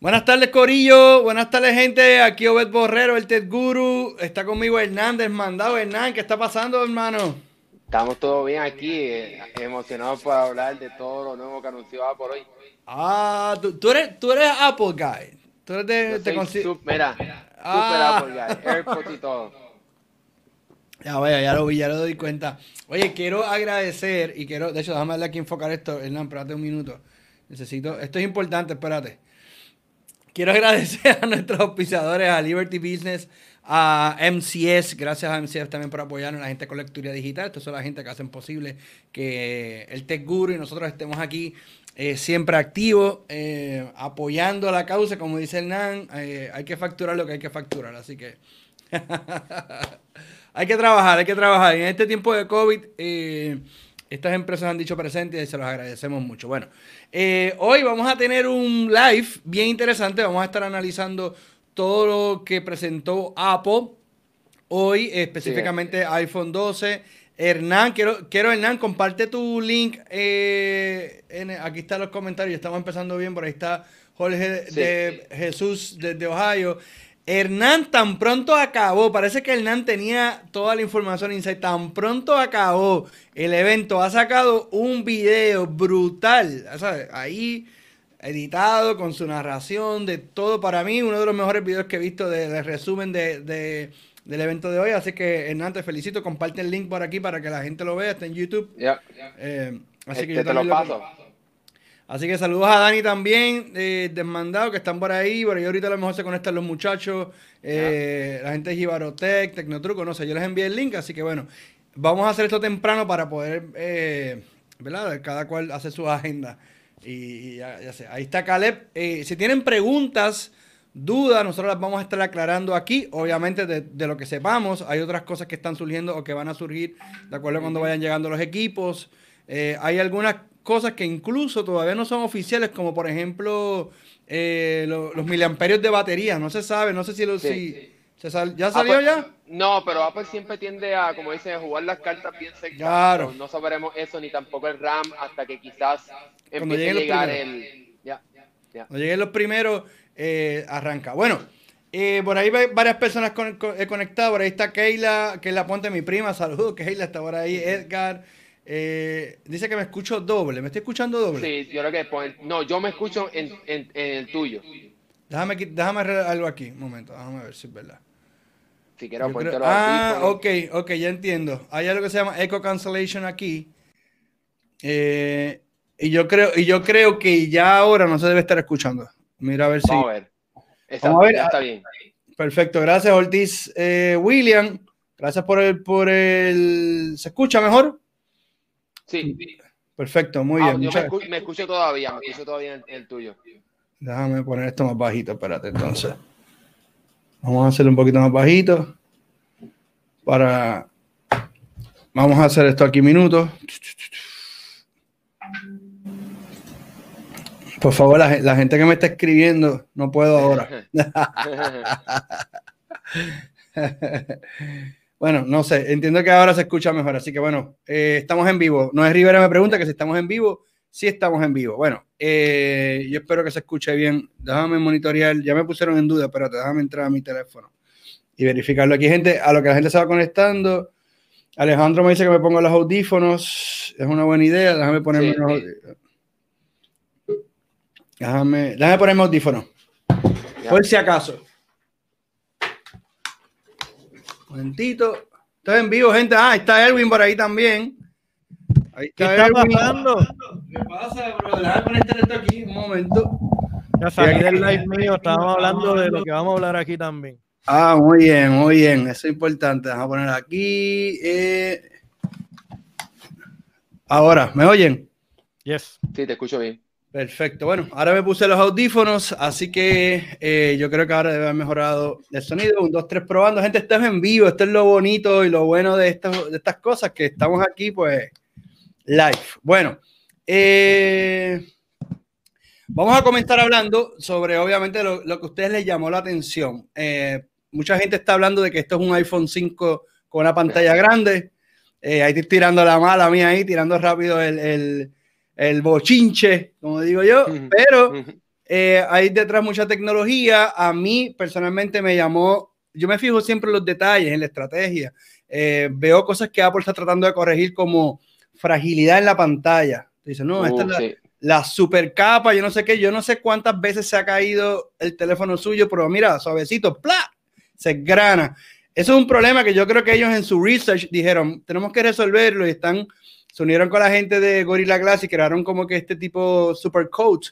Buenas tardes, Corillo. Buenas tardes, gente. Aquí Obed Borrero, el Ted Guru. Está conmigo Hernández, mandado. Hernán, ¿qué está pasando, hermano? Estamos todos bien aquí, eh, emocionados por hablar de todo lo nuevo que anunció Apple hoy. Ah, tú, eres, tú eres Apple Guy. Tú eres de. te mira, ah. Super Apple Guy, AirPods y todo. Ya vaya, ya lo vi, ya lo doy cuenta. Oye, quiero agradecer y quiero, de hecho, déjame darle aquí enfocar esto, Hernán, espérate un minuto. Necesito, esto es importante, espérate. Quiero agradecer a nuestros auspiciadores, a Liberty Business, a MCS, gracias a MCS también por apoyarnos, la gente con lectura digital. Estos son la gente que hacen posible que el Tech Guru y nosotros estemos aquí eh, siempre activos, eh, apoyando la causa, como dice Hernán. Eh, hay que facturar lo que hay que facturar, así que hay que trabajar, hay que trabajar. En este tiempo de COVID, estas empresas han dicho presente y se los agradecemos mucho. Bueno, hoy vamos a tener un live bien interesante. Vamos a estar analizando todo lo que presentó Apple hoy, específicamente iPhone 12. Hernán, quiero, quiero Hernán, comparte tu link. Eh, aquí están los comentarios, estamos empezando bien, por ahí está Jorge de Jesús desde Ohio. Hernán tan pronto acabó, parece que Hernán tenía toda la información inside, tan pronto acabó el evento, ha sacado un video brutal, ahí editado, con su narración, de todo. Para mí, uno de los mejores videos que he visto de, resumen de, del evento de hoy. Así que, Hernán, te felicito. Comparte el link por aquí para que la gente lo vea. Está en YouTube. Eh, así que este, te lo paso. Así que saludos a Dani también, eh, desmandado, que están por ahí. Por ahí ahorita a lo mejor se conectan los muchachos, eh, la gente de Gibarotech, Tecnotruco, no sé, yo les envié el link, así que bueno, vamos a hacer esto temprano para poder, eh, ¿verdad? Cada cual hace su agenda. Y, ya, sé, ahí está Caleb. Eh, si tienen preguntas, dudas, nosotros las vamos a estar aclarando aquí. Obviamente, de, lo que sepamos, hay otras cosas que están surgiendo o que van a surgir de acuerdo a cuando vayan llegando los equipos. Hay algunas cosas que incluso todavía no son oficiales, como por ejemplo eh, los miliamperios de batería. No se sabe, no sé si, lo, si ¿Ya salió ya? No, pero Apple siempre tiende a, como dicen, a jugar las cartas bien cerca. Claro. No sabremos eso, ni tampoco el RAM, hasta que quizás empiece a llegar el... Ya, ya. Cuando lleguen los primeros, eh, arranca. Bueno, eh, por ahí varias personas he conectado. Por ahí está Keila, Keila Ponte, mi prima. Saludos, Keila, está por ahí. Edgar. Eh, dice que me escucho doble. ¿Me estoy escuchando doble? Sí, yo creo que... No, yo me escucho en, en, en el tuyo. Déjame, déjame algo aquí. Un momento, déjame ver si es verdad. Si quieres Ah, ok, ok, ya entiendo. Hay algo que se llama echo cancellation aquí. Eh, y yo creo, y yo creo que ya ahora no se debe estar escuchando. Mira a ver si. Vamos a ver. Está, bien. Perfecto, gracias Ortiz. Eh, William, gracias por el, por el. ¿Se escucha mejor? Sí. Perfecto, muy ah, bien. Yo me escucho, todavía, me escucho todavía en el tuyo. Déjame poner esto más bajito, espérate entonces. Vamos a hacerlo un poquito más bajito. Para. Vamos a hacer esto aquí minutos. Por favor, la, gente que me está escribiendo, no puedo ahora. bueno, no sé, entiendo que ahora se escucha mejor, así que bueno, eh, estamos en vivo. No es Rivera me pregunta que si estamos en vivo. Sí estamos en vivo. Bueno, eh, yo espero que se escuche bien. Déjame monitorear. Ya me pusieron en duda, pero déjame entrar a mi teléfono y verificarlo. Aquí, gente, a lo que la gente se va conectando. Alejandro me dice que me ponga los audífonos. Es una buena idea. Déjame ponerme los audífonos. Déjame, déjame ponerme audífonos. Por si acaso. Un momentito. Estoy en vivo, gente. Ah, está Erwin por ahí también. ¿Qué está pasando? ¿Qué pasa, bro? Déjame conectar esto aquí un momento. Ya salí del live mío, estábamos hablando de lo que vamos a hablar aquí también. Ah, muy bien, muy bien. Eso es importante. Vamos a poner aquí. Eh. Ahora, ¿me oyen? Yes. Sí, te escucho bien. Perfecto. Bueno, ahora me puse los audífonos, así que eh, yo creo que ahora debe haber mejorado el sonido. Un, dos, tres probando. Gente, estamos en vivo. Esto es lo bonito y lo bueno de, de estas cosas, que estamos aquí, pues live. Bueno, eh, vamos a comenzar hablando sobre, obviamente, lo, que a ustedes les llamó la atención. Eh, mucha gente está hablando de que esto es un iPhone 5 con una pantalla grande. Ahí estoy tirando la mala mía ahí, tirando rápido el, el, el bochinche, como digo yo, pero eh, hay detrás mucha tecnología. A mí personalmente me llamó, yo me fijo siempre en los detalles, en la estrategia. Eh, veo cosas que Apple está tratando de corregir como fragilidad en la pantalla. Dice, no, esta es la, sí. la super capa, yo no sé qué, yo no sé cuántas veces se ha caído el teléfono suyo, pero mira, suavecito, ¡plá! Se grana. Eso es un problema que yo creo que ellos en su research dijeron, tenemos que resolverlo y están, se unieron con la gente de Gorilla Glass y crearon como que este tipo super coat,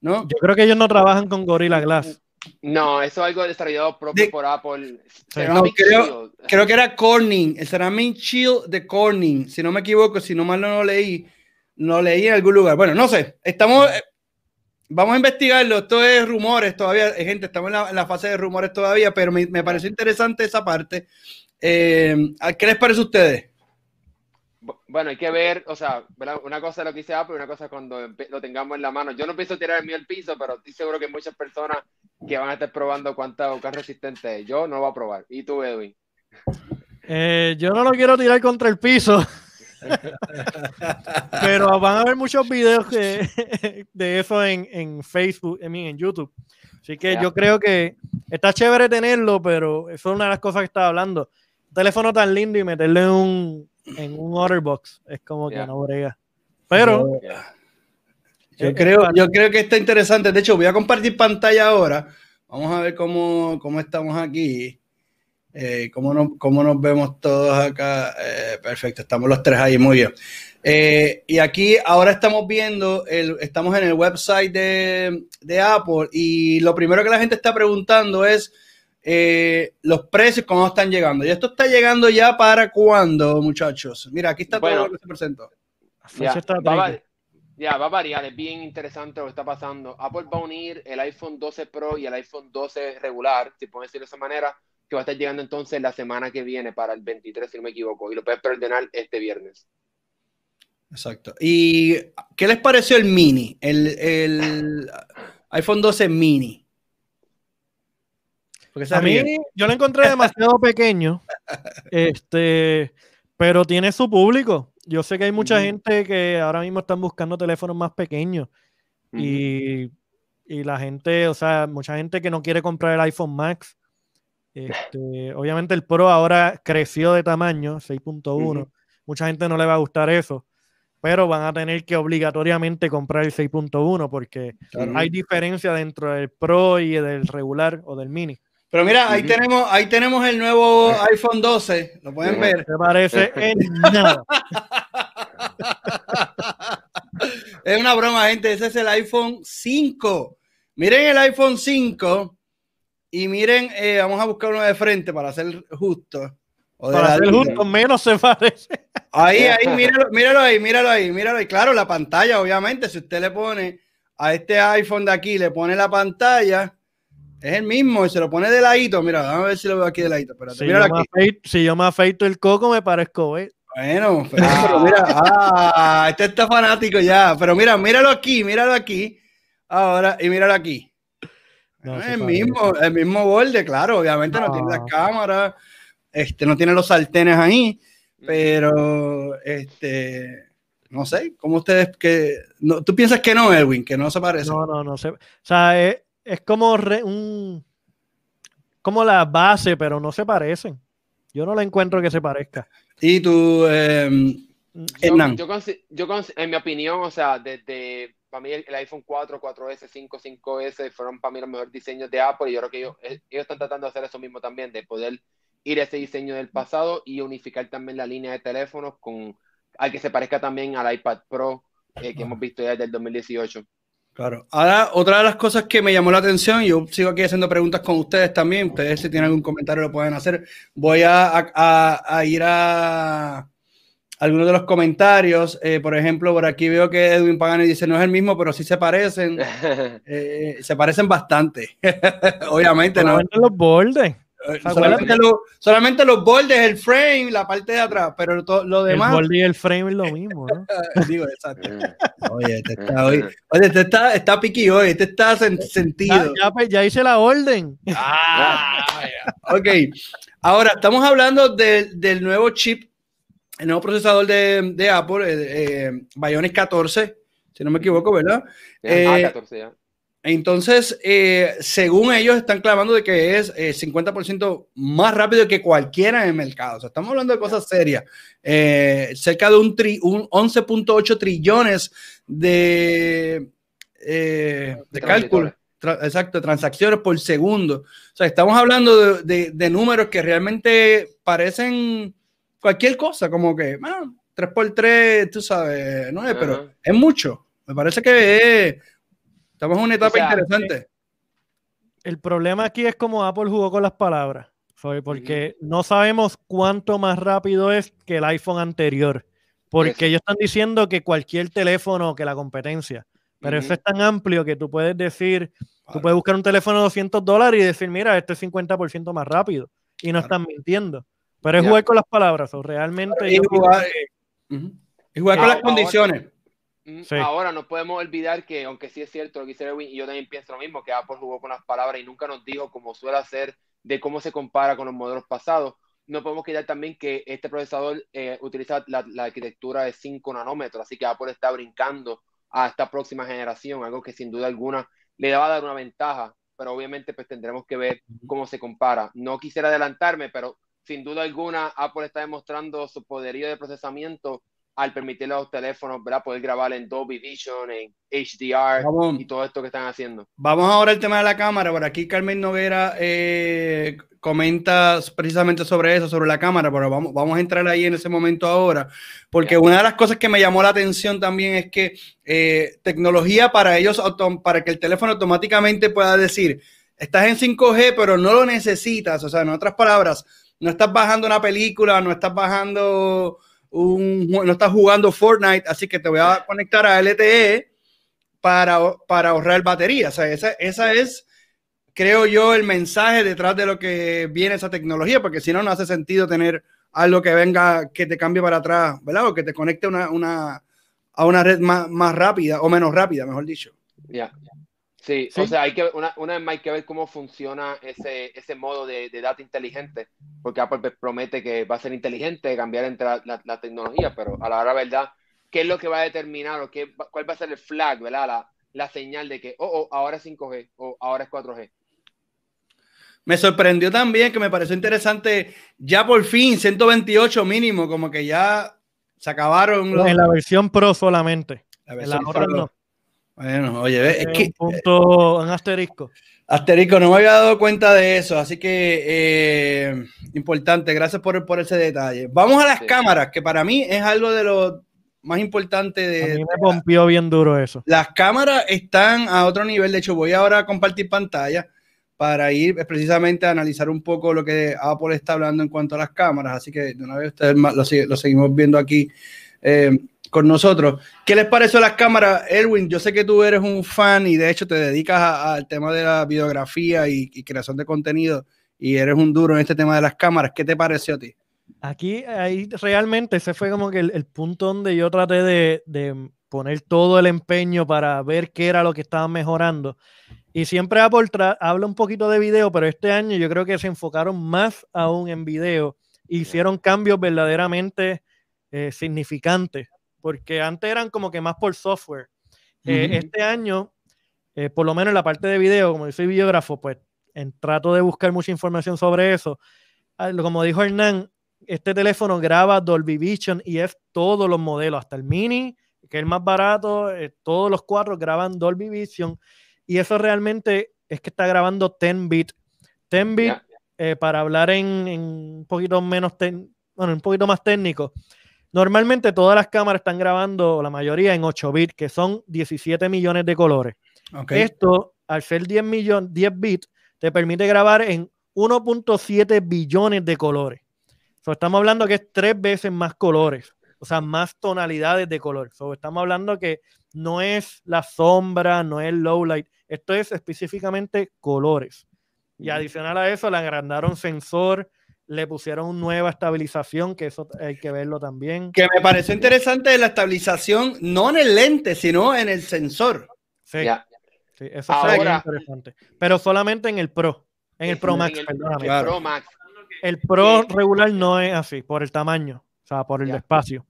¿no? Yo creo que ellos no trabajan con Gorilla Glass. No, eso es algo desarrollado propio De- por Apple. No, creo, creo que era Corning, el Ceramic Shield de Corning, si no me equivoco, si no mal no lo leí, no leí en algún lugar. Bueno, no sé, estamos, eh, vamos a investigarlo, esto es rumores todavía, eh, gente, estamos en la, en la fase de rumores todavía, pero me, me pareció interesante esa parte. Eh, ¿Qué les parece a ustedes? Bu- Bueno, hay que ver, o sea, ¿verdad? una cosa es lo que dice Apple una cosa es cuando lo tengamos en la mano. Yo no pienso tirar el mío al piso, pero estoy seguro que hay muchas personas que van a estar probando cuánta cuán resistente es. Yo no lo voy a probar. ¿Y tú, Edwin? Eh, yo no lo quiero tirar contra el piso. Pero van a haber muchos videos de eso en, en Facebook, mean, en YouTube. Así que yo creo que está chévere tenerlo, pero eso es una de las cosas que estaba hablando. Un teléfono tan lindo y meterlo en un, en un Otterbox es como que no brega. Pero Yo Eh, creo, eh, yo creo que está interesante. De hecho, voy a compartir pantalla ahora. Vamos a ver cómo, cómo estamos aquí. Eh, cómo, nos, cómo nos vemos todos acá. Eh, perfecto, estamos los tres ahí, muy bien. Eh, y aquí ahora estamos viendo, el, estamos en el website de, de Apple y lo primero que la gente está preguntando es eh, los precios, cómo están llegando. Y esto está llegando ya para cuándo, muchachos. Mira, aquí está Bueno. todo lo que se presentó. Ya, está va, va- ya, va a variar, es bien interesante lo que está pasando. Apple va a unir el iPhone 12 Pro y el iPhone 12 regular, si puedo decirlo de esa manera, que va a estar llegando entonces la semana que viene para el 23, si no me equivoco, y lo puedes preordenar este viernes. Exacto. ¿Y qué les pareció el mini? El, el iPhone 12 mini. A mí, yo lo encontré demasiado pequeño, este, pero tiene su público. Yo sé que hay mucha gente que ahora mismo están buscando teléfonos más pequeños y, y la gente, o sea, mucha gente que no quiere comprar el iPhone Max. Este, obviamente el Pro ahora creció de tamaño, 6.1. Ujú. Mucha gente no le va a gustar eso, pero van a tener que obligatoriamente comprar el 6.1 porque Claro. hay diferencia dentro del Pro y del regular o del mini. Pero mira, ahí tenemos, ahí tenemos el nuevo iPhone 12. Lo pueden ver. Se parece en nada. Es una broma, gente. Ese es el iPhone 5. Miren el iPhone 5 y miren, eh, vamos a buscar uno de frente para ser justo. O de Para ser justo, menos se parece. Ahí, ahí, míralo, míralo ahí, míralo ahí, míralo ahí. Claro, la pantalla, obviamente, si usted le pone a este iPhone de aquí, le pone la pantalla, es el mismo y se lo pone de ladito. Mira, vamos a ver si lo veo aquí de ladito. Espérate, Si yo, me aquí. afeito, si yo me afeito el coco, me parezco, ¿ves? Bueno, pero, pero mira, ah, este está fanático ya. Pero mira, míralo aquí, míralo aquí. Ahora, y míralo aquí. No, Ah, el mismo, el mismo borde, claro, obviamente no, No. tiene las cámaras, este, no tiene los sartenes ahí, pero este, no sé, ¿cómo ustedes que no, tú piensas que no, Edwin, que no se parece? No, no, no sé. O sea, es, es como re- un como la base, pero no se parecen. Yo no la encuentro que se parezca. Y tú, Yo, Hernán. yo yo en mi opinión, o sea, desde para mí el, el iPhone 4, 4S, 5, 5S fueron para mí los mejores diseños de Apple y yo creo que ellos, eh, ellos están tratando de hacer eso mismo también, de poder ir a ese diseño del pasado y unificar también la línea de teléfonos con al que se parezca también al iPad Pro eh, que hemos visto ya desde el 2018. Claro. Ahora, otra de las cosas que me llamó la atención, yo sigo aquí haciendo preguntas con ustedes también. Ustedes, si tienen algún comentario, lo pueden hacer. Voy a, a- a ir a algunos de los comentarios. Eh, por ejemplo, por aquí veo que Edwin Pagani dice: No es el mismo, pero sí se parecen. Eh, se parecen bastante. Obviamente, ¿no? Solamente los bordes. Eh. Solamente, lo- solamente los bordes, el frame, la parte de atrás, pero to- lo El demás. borde y el frame es lo mismo, ¿no? digo, exacto. Oye, este está hoy. Oye, este está, está piqui hoy, este está sen- Ya, sentido. ya, pues, ya hice la orden. Ah, ya. Ok, ahora estamos hablando del- del nuevo chip el nuevo procesador de, Apple, eh, Bionic 14, si no me equivoco, ¿verdad? Eh, 14 ya. Entonces, eh, según ellos, están clavando de que es 50% más rápido que cualquiera en el mercado. O sea, estamos hablando de cosas serias. cerca de un, un 11.8 trillones de, de cálculo. exacto, transacciones por segundo. O sea, estamos hablando de, de números que realmente parecen cualquier cosa, como que, bueno, 3x3, tú sabes, no es, pero es mucho. Me parece que estamos en una etapa interesante. El problema aquí es como Apple jugó con las palabras, porque no sabemos cuánto más rápido es que el iPhone anterior, porque ellos están diciendo que cualquier teléfono, que la competencia, pero eso es tan amplio que tú puedes decir, tú puedes buscar un teléfono de 200 dólares y decir, mira, este es 50% más rápido, y no están mintiendo. Pero es jugar con las palabras, o realmente. Y jugar, jugar con las condiciones. Mm, ahora no podemos olvidar que, aunque sí es cierto lo que dice Erwin, y yo también pienso lo mismo, que Apple jugó con las palabras y nunca nos dijo, como suele hacer, de cómo se compara con los modelos pasados. No podemos quitar también que este procesador eh, utiliza la, la, arquitectura de 5 nanómetros, así que Apple está brincando a esta próxima generación, algo que sin duda alguna le va a dar una ventaja, pero obviamente pues tendremos que ver cómo se compara. No quisiera adelantarme, pero sin duda alguna, Apple está demostrando su poderío de procesamiento al permitirle a los teléfonos ¿verdad? poder grabar en Dolby Vision, en HDR y todo esto que están haciendo. Vamos ahora al tema de la cámara. Por aquí Carmen Noguera eh, comenta precisamente sobre eso, sobre la cámara, pero vamos, vamos a entrar ahí en ese momento ahora, porque una de las cosas que me llamó la atención también es que eh, tecnología para ellos, para que el teléfono automáticamente pueda decir, estás en 5G, pero no lo necesitas, o sea, en otras palabras, no estás bajando una película, no estás bajando no estás jugando Fortnite, así que te voy a conectar a LTE para, para ahorrar batería. O sea, esa, esa es, creo yo, el mensaje detrás de lo que viene esa tecnología, porque si no, no hace sentido tener algo que venga, que te cambie para atrás, ¿verdad? O que te conecte una, una, a una red más, más rápida o menos rápida, mejor dicho. Ya. Sí, o sea, hay que, una, una, vez más hay que ver cómo funciona ese, ese modo de, de data inteligente, porque Apple promete que va a ser inteligente, cambiar entre la, la, tecnología, pero a la hora verdad, ¿qué es lo que va a determinar o qué, cuál va a ser el flag, ¿verdad? La, la señal de que, oh, oh, ahora es 5G o ahora es 4G. Me sorprendió también que me pareció interesante, ya por fin, 128 mínimo, como que ya se acabaron. En la versión Pro solamente. La versión en la otra no. Bueno, oye, es que. Un punto, un asterisco. Asterisco, no me había dado cuenta de eso, así que eh, importante, gracias por, por ese detalle. Vamos a las cámaras, que para mí es algo de lo más importante de. A mí me rompió bien duro eso. Las cámaras están a otro nivel, de hecho, voy ahora a compartir pantalla para ir precisamente a analizar un poco lo que Apple está hablando en cuanto a las cámaras, así que de una vez ustedes lo, lo seguimos viendo aquí. Eh, con nosotros. ¿Qué les pareció las cámaras, Erwin? Yo sé que tú eres un fan y de hecho te dedicas al tema de la videografía y, creación de contenido y eres un duro en este tema de las cámaras. ¿Qué te pareció a ti? Aquí, ahí realmente ese fue como que el, punto donde yo traté de, poner todo el empeño para ver qué era lo que estaban mejorando. Y siempre Apple habla un poquito de video, pero este año yo creo que se enfocaron más aún en video. Hicieron cambios verdaderamente eh, significantes porque antes eran como que más por software. Eh, este año, eh, por lo menos en la parte de video, como yo soy videógrafo, pues en, trato de buscar mucha información sobre eso. Ah, como dijo Hernán, este teléfono graba Dolby Vision y es todos los modelos, hasta el mini, que es el más barato, eh, todos los cuatro graban Dolby Vision y eso realmente es que está grabando 10 bit. 10 bit, para hablar en, un poquito menos, bueno, un poquito más técnico, Normalmente todas las cámaras están grabando, la mayoría en 8 bits, que son 17 millones de colores. Esto, al ser 10, 10 bits, te permite grabar en 1.7 billones de colores. estamos hablando que es tres veces más colores, o sea, más tonalidades de color. estamos hablando que no es la sombra, no es low light, esto es específicamente colores. Y adicional a eso, le agrandaron sensor, le pusieron nueva estabilización, que eso hay que verlo también. Que me pareció interesante la estabilización, no en el lente, sino en el sensor. Sí, sí eso Ahora, interesante. Pero solamente en el Pro, en el Pro Max, el, El Pro Max. El Pro regular no es así, por el tamaño. O sea, por el Ya. espacio.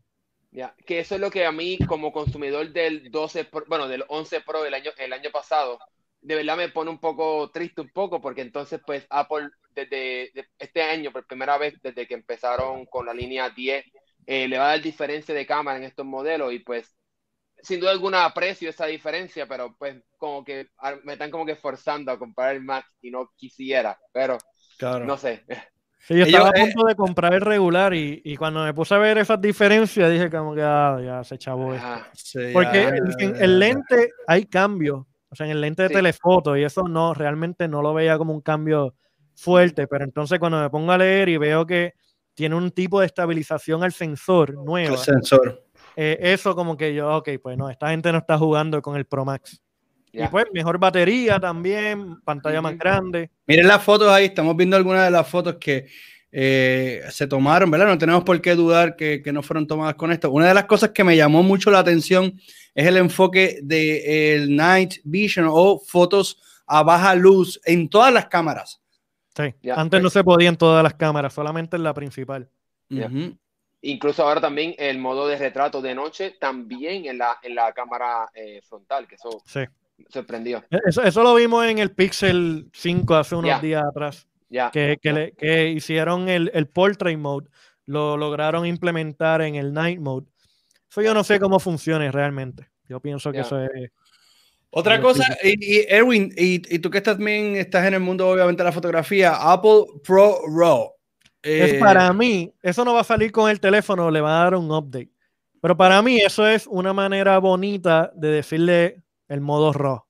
Ya, que eso es lo que a mí como consumidor del 12, Pro- bueno, del 11 Pro el año, el año pasado, de verdad me pone un poco triste un poco porque entonces pues Apple desde de- este año, por primera vez desde que empezaron con la línea 10, eh, le va a dar diferencia de cámara en estos modelos y pues sin duda alguna aprecio esa diferencia, pero pues como que me están como que forzando a comprar el Max y no quisiera, pero Claro. no sé. Sí, yo Ellos, estaba a eh, punto de comprar el regular y, y cuando me puse a ver esas diferencias dije como que ah, ya se chavó esto. Sí, Porque ya, en, ya, en ya, el lente hay cambios. O sea, en el lente de Sí. telefoto y eso no, realmente no lo veía como un cambio fuerte. Pero entonces cuando me pongo a leer y veo que tiene un tipo de estabilización al sensor nueva, El sensor. eh, eso como que yo, ok, pues no, esta gente no está jugando con el Pro Max. Y Ya. pues mejor batería también, pantalla más grande. Miren las fotos ahí, estamos viendo algunas de las fotos que eh, se tomaron, ¿verdad? No tenemos por qué dudar que, que no fueron tomadas con esto. Una de las cosas que me llamó mucho la atención es el enfoque del Night Vision o fotos a baja luz en todas las cámaras. Sí. Ya, Antes no pues. se podía en todas las cámaras, solamente en la principal. Incluso ahora también el modo de retrato de noche, también en la, en la cámara eh, frontal, que eso Sí. sorprendió. E, Eso, eso lo vimos en el Pixel 5 hace unos Ya. días atrás. Ya, que, que ya. le- que hicieron el, el portrait mode, lo lograron implementar en el night mode. Eso yo no sé cómo funcione realmente. Yo pienso que eso es. Otra cosa, y, y Erwin, y, y tú que también estás en el mundo, obviamente, de la fotografía, Apple Pro Raw. es Eh, para mí, eso no va a salir con el teléfono, le va a dar un update. Pero para mí, eso es una manera bonita de decirle el modo RAW.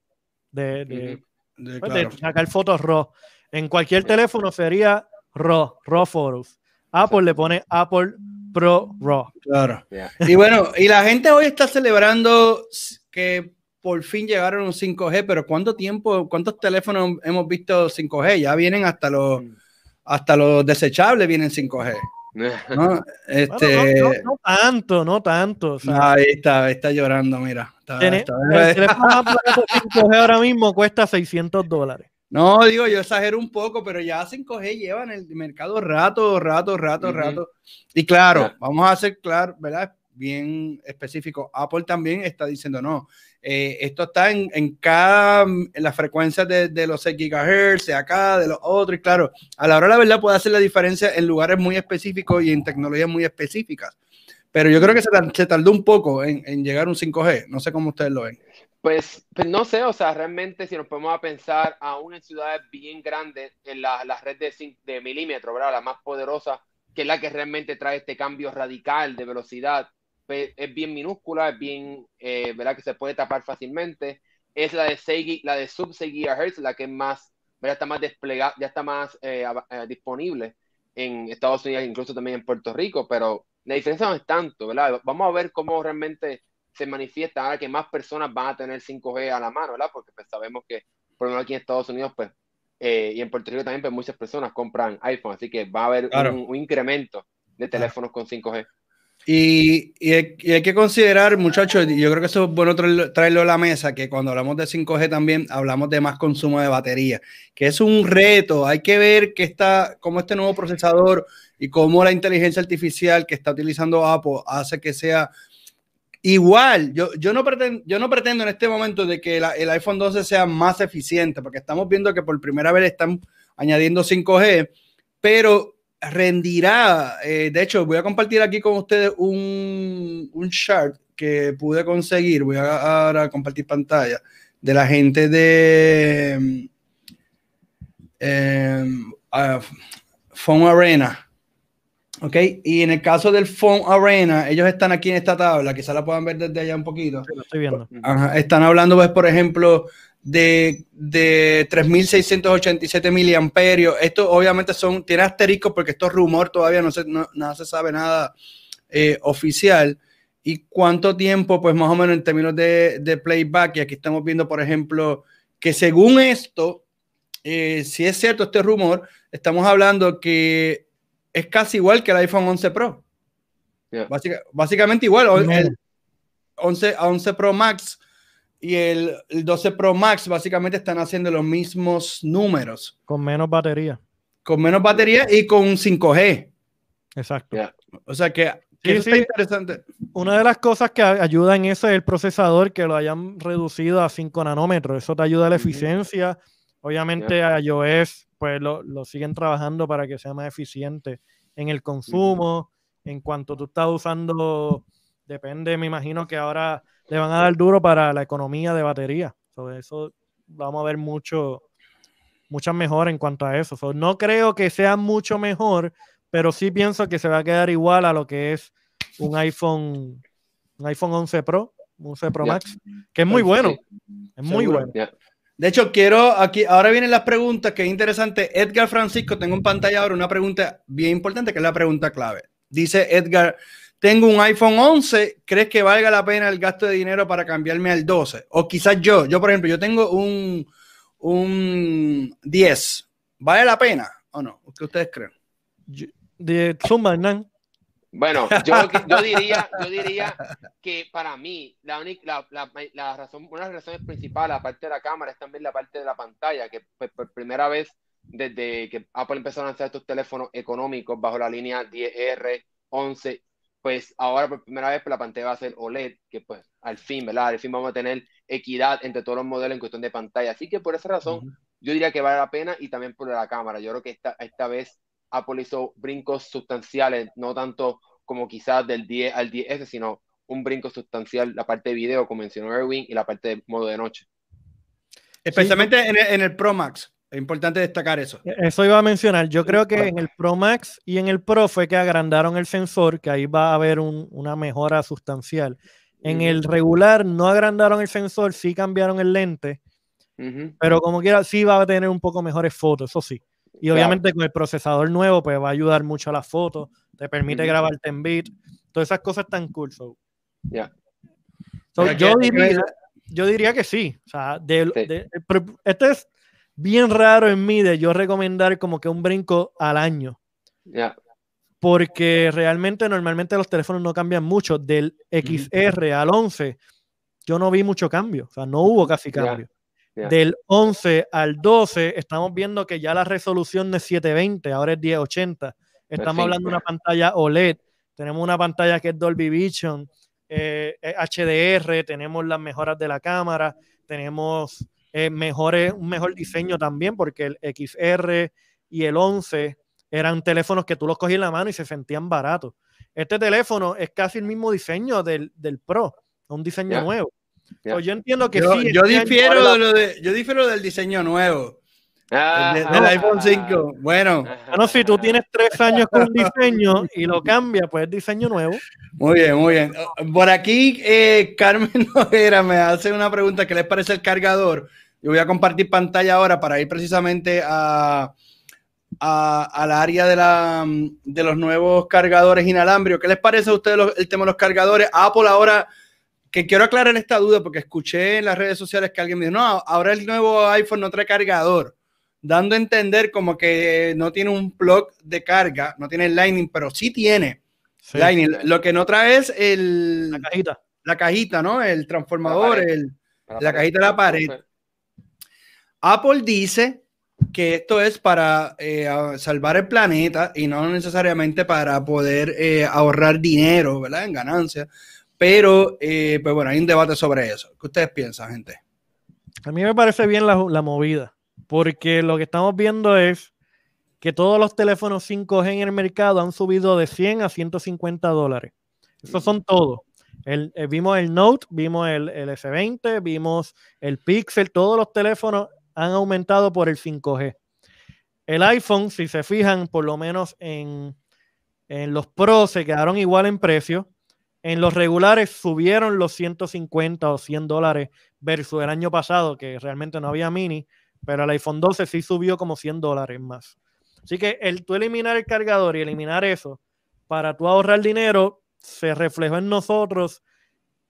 De, de- de- pues, de claro. sacar fotos RAW. En cualquier teléfono sería RAW, RAW Photos. Apple le pone Apple Pro RAW. Claro. Ya. Y bueno, y la gente hoy está celebrando que por fin llegaron un 5G, pero ¿cuánto tiempo, cuántos teléfonos hemos visto 5G? Ya vienen hasta los, hasta los desechables vienen 5G. ¿no? Este, Bueno, no, no- no tanto, no tanto. o sea, ahí está, está llorando, mira. Está- está- el teléfono más barato 5G ahora mismo cuesta 600 dólares. No, digo, yo exagero un poco, pero ya 5G lleva en el mercado rato, rato, rato, Ujú. rato. Y claro, vamos a ser claro, ¿verdad? Bien específico. Apple también está diciendo, no, eh, esto está en, en cada, en las frecuencias de, de los 6 GHz, de acá, de los otros, y claro, a la hora la verdad puede hacer la diferencia en lugares muy específicos y en tecnologías muy específicas. Pero yo creo que se, se tardó un poco en, en llegar a un 5G. No sé cómo ustedes lo ven. Pues, pues no sé, o sea, realmente si nos ponemos a pensar, aún en ciudades bien grandes, en la, la red de, de milímetros, ¿verdad? La más poderosa, que es la que realmente trae este cambio radical de velocidad, pues, es bien minúscula, es bien, eh, ¿verdad? Que se puede tapar fácilmente. Es la de, 6 gi- la de sub 6 GHz, la que es más, ¿verdad? Está más desplegada, ya está más eh, eh, disponible en Estados Unidos, incluso también en Puerto Rico, pero la diferencia no es tanto, ¿verdad? Vamos a ver cómo realmente se manifiesta ahora que más personas van a tener 5G a la mano, ¿verdad? Porque pues, sabemos que, por lo menos aquí en Estados Unidos, pues, eh, y en Puerto Rico también, pues muchas personas compran iPhone, así que va a haber Claro. un, un incremento de teléfonos con 5G. Y, y hay, y hay que considerar, muchachos, yo creo que eso es bueno traerlo a la mesa, que cuando hablamos de 5G también hablamos de más consumo de batería, que es un reto. Hay que ver que está, cómo este nuevo procesador y cómo la inteligencia artificial que está utilizando Apple hace que sea igual. Yo, yo, no, pretendo, yo no pretendo en este momento de que la- el iPhone 12 sea más eficiente, porque estamos viendo que por primera vez están añadiendo 5G, pero rendirá. eh, de hecho, voy a compartir aquí con ustedes un, un chart que pude conseguir. Voy a ahora compartir pantalla de la gente de eh, uh, Phone Arena. Ok, y en el caso del Phone Arena, ellos están aquí en esta tabla, quizá la puedan ver desde allá un poquito. Sí, lo estoy viendo. Ajá, están hablando, pues, por ejemplo, de, de 3.687 miliamperios. Esto obviamente son, tiene asteriscos porque esto es rumor, todavía no se, no, no se sabe nada eh, oficial. Y cuánto tiempo, pues más o menos en términos de, de playback. Y aquí estamos viendo, por ejemplo, que según esto, eh, si es cierto este rumor, estamos hablando que es casi igual que el iPhone 11 Pro. Yeah. Básica, básicamente igual. o- Menos. El 11, a 11 Pro Max y el, el 12 Pro Max básicamente están haciendo los mismos números, Con menos batería. con menos batería y con 5G. Exacto. O sea que Que eso está interesante. Una de las cosas que ayuda en eso es el procesador, que lo hayan reducido a 5 nanómetros. Eso te ayuda a la eficiencia. Obviamente a iOS, pues lo, lo, siguen trabajando para que sea más eficiente en el consumo. En cuanto tú estás usando, depende, me imagino que ahora le van a dar duro para la economía de batería. Sobre eso vamos a ver mucho, muchas mejoras en cuanto a eso. no creo que sea mucho mejor, pero sí pienso que se va a quedar igual a lo que es un iPhone, un iPhone 11 Pro, un 11 Pro Max, que es muy bueno. Es muy bueno. De hecho, quiero aquí, ahora vienen las preguntas, que es interesante. Edgar Francisco, tengo en pantalla ahora una pregunta bien importante, que es la pregunta clave. Dice Edgar, tengo un iPhone 11, ¿crees que valga la pena el gasto de dinero para cambiarme al 12? O quizás yo, yo por ejemplo, yo tengo un, un 10, ¿vale la pena o no? ¿Qué ustedes creen? de Bueno, yo, yo, diría, yo diría que para mí la, única, la, la, razón, una de las razones principales, aparte de la cámara, es también la parte de la pantalla, que pues, por primera vez desde que Apple empezó a lanzar estos teléfonos económicos bajo la línea 10R, 11, pues ahora por primera vez pues, la pantalla va a ser OLED, que pues al fin, ¿verdad? Al fin vamos a tener equidad entre todos los modelos en cuestión de pantalla. Así que por esa razón, yo diría que vale la pena y también por la cámara. Yo creo que esta, esta vez Apple hizo brincos sustanciales, no tanto como quizás del 10 al 10S, sino un brinco sustancial, la parte de video, como mencionó Erwin, y la parte de modo de noche. Especialmente en, el, Pro Max. Es importante destacar eso. E, eso iba a mencionar. Yo creo que en el Pro Max y en el Pro fue que agrandaron el sensor, que ahí va a haber una mejora sustancial. En el regular no agrandaron el sensor, sí cambiaron el lente, pero como quiera, sí va a tener un poco mejores fotos, eso sí. Y obviamente con el procesador nuevo, pues va a ayudar mucho a las fotos, te permite grabar 10 bit, todas esas cosas están cool. yo, diría, yo diría que sí. O sea, este es bien raro en mí de yo recomendar como que un brinco al año. Porque realmente normalmente los teléfonos no cambian mucho. Del XR al 11, yo no vi mucho cambio. O sea, no hubo casi cambio. Del 11 al 12 estamos viendo que ya la resolución no es 720, ahora es 1080. Estamos hablando de una pantalla OLED, tenemos una pantalla que es Dolby Vision, HDR, eh, tenemos las mejoras de la cámara, tenemos eh, mejores, un mejor diseño también, porque el XR y el 11 eran teléfonos que tú los cogías en la mano y se sentían baratos. Este teléfono es casi el mismo diseño del, Pro, un diseño nuevo. Pues yo entiendo que yo, sí. Yo difiero, lo de, yo difiero del diseño nuevo. del iPhone 5. Bueno. Bueno, si tú tienes tres años con un diseño y lo cambias, pues es diseño nuevo. Muy bien, muy bien. Por aquí, eh, Carmen Noguera me hace una pregunta: ¿qué les parece el cargador? Yo voy a compartir pantalla ahora para ir precisamente a, a, al área de, la, de los nuevos cargadores inalámbricos. ¿Qué les parece a ustedes el tema de los cargadores? Apple ahora que quiero aclarar esta duda porque escuché en las redes sociales que alguien me dijo, no, ahora el nuevo iPhone no trae cargador, dando a entender como que no tiene un plug de carga, no tiene el Lightning, pero sí tiene Lightning. Lo que no trae es el, la cajita. La cajita, ¿no? El transformador, la, el, la, cajita de la pared. Apple dice que esto es para eh, salvar el planeta y no necesariamente para poder eh, ahorrar dinero, ¿verdad? En ganancias. Pero, eh, pues bueno, hay un debate sobre eso. ¿Qué ustedes piensan, gente? A mí me parece bien la, movida, porque lo que estamos viendo es que todos los teléfonos 5G en el mercado han subido de 100 a 150 dólares. Esos son todos. El, eh, vimos el Note, vimos el, S20, vimos el Pixel, todos los teléfonos han aumentado por el 5G. El iPhone, si se fijan, por lo menos en, en los Pro se quedaron igual en precio. En los regulares subieron los 150 o 100 dólares versus el año pasado, que realmente no había mini, pero el iPhone 12 sí subió como 100 dólares más. Así que el tú eliminar el cargador y eliminar eso para tú ahorrar dinero se reflejó en nosotros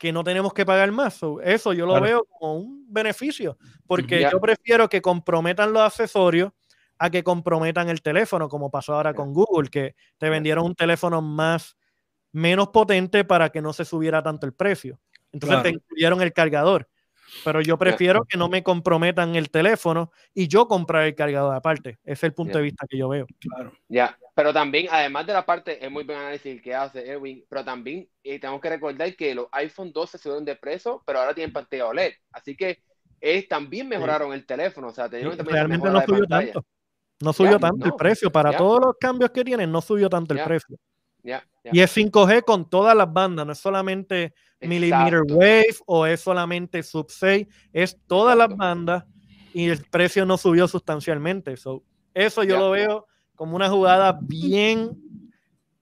que no tenemos que pagar más. Eso yo lo veo como un beneficio, porque yo prefiero que comprometan los accesorios a que comprometan el teléfono, como pasó ahora con Google, que te vendieron un teléfono más menos potente para que no se subiera tanto el precio. Entonces te incluyeron el cargador. Pero yo prefiero que no me comprometan el teléfono y yo comprar el cargador aparte. Ese es el punto de vista que yo veo. Claro. Ya, pero también, además de la parte, es muy buen análisis que hace Edwin, pero también eh, tenemos que recordar que los iPhone 12 se subieron de precio, pero ahora tienen pantalla OLED. Así que es, también mejoraron el teléfono. O sea, realmente no subió tanto. No subió tanto el precio. Para todos los cambios que tienen, no subió tanto el precio. Y es 5G con todas las bandas, no es solamente millimeter wave o es solamente sub 6, es todas las bandas y el precio no subió sustancialmente. eso yo lo veo como una jugada bien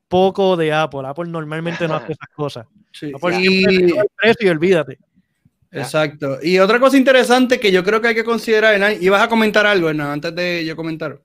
poco de Apple. Apple normalmente no hace esas cosas. y... el precio y olvídate. Exacto. Y otra cosa interesante que yo creo que hay que considerar, y vas a comentar algo, Hernán, antes de yo comentar.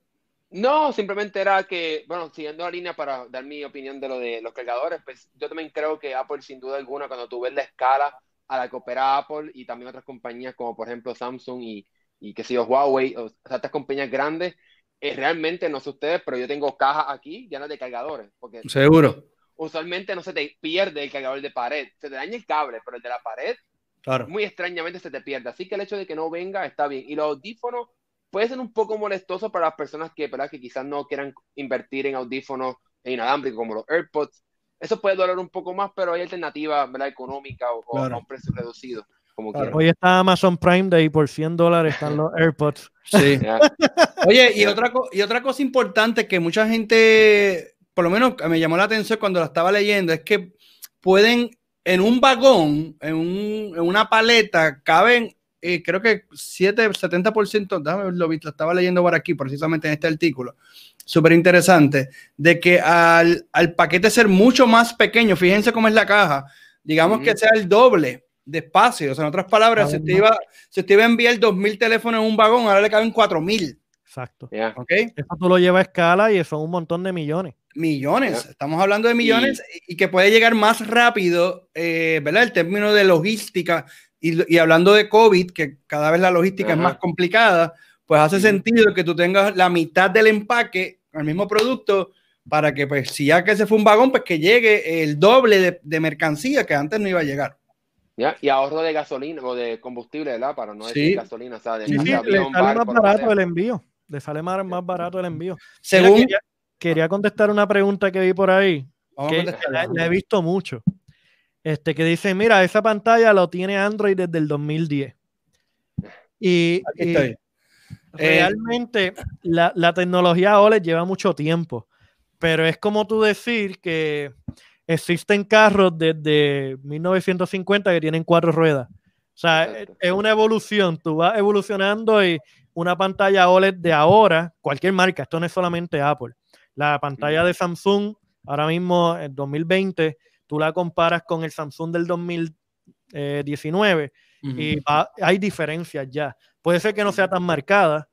No, simplemente era que, bueno, siguiendo la línea para dar mi opinión de lo de los cargadores, pues yo también creo que Apple, sin duda alguna, cuando tú ves la escala a la que opera Apple y también otras compañías como por ejemplo Samsung y, y que sé yo, Huawei, o sea, estas compañías grandes, realmente no sé ustedes, pero yo tengo cajas aquí llenas de cargadores. Porque Seguro. Usualmente no se te pierde el cargador de pared, se te daña el cable, pero el de la pared, claro. muy extrañamente se te pierde. Así que el hecho de que no venga está bien. Y los audífonos puede ser un poco molestoso para las personas que, ¿verdad? que quizás no quieran invertir en audífonos inalámbricos como los AirPods. Eso puede doler un poco más, pero hay alternativas ¿verdad? económicas o, a un precio reducido. Hoy está Amazon Prime Day por 100 dólares están los AirPods. Sí. Oye, y otra, y otra cosa importante que mucha gente, por lo menos me llamó la atención cuando la estaba leyendo, es que pueden, en un vagón, en, un, en una paleta, caben, eh, creo que 7, 70%, déjame lo, lo estaba leyendo por aquí, precisamente en este artículo, súper interesante, de que al, al, paquete ser mucho más pequeño, fíjense cómo es la caja, digamos que sea el doble despacio. O sea, en otras palabras, si te, iba, si te iba a enviar 2.000 teléfonos en un vagón, ahora le caben 4.000. Exacto. ¿Okay? Eso tú lo llevas a escala y son un montón de millones. Millones, estamos hablando de millones y, que puede llegar más rápido, eh, ¿verdad? El término de logística y, y, hablando de COVID, que cada vez la logística es más complicada, pues hace sentido que tú tengas la mitad del empaque al mismo producto para que, pues, si ya que se fue un vagón, pues que llegue el doble de, de mercancía que antes no iba a llegar. Y ahorro de gasolina o de combustible, ¿verdad? Para no decir gasolina, o sea, de sí, le sale más barato el envío. Le sale más, más barato el envío. Según... Quería, contestar una pregunta que vi por ahí. que la, he visto mucho. Este, que dice, mira, esa pantalla lo tiene Android desde el 2010. Y, y realmente la, la tecnología OLED lleva mucho tiempo. Pero es como tú decir que existen carros desde 1950 que tienen cuatro ruedas. O sea, es una evolución. Tú vas evolucionando y una pantalla OLED de ahora, cualquier marca, esto no es solamente Apple. La pantalla de Samsung, ahora mismo en 2020, tú la comparas con el Samsung del 2019 y hay diferencias ya. Puede ser que no sea tan marcada,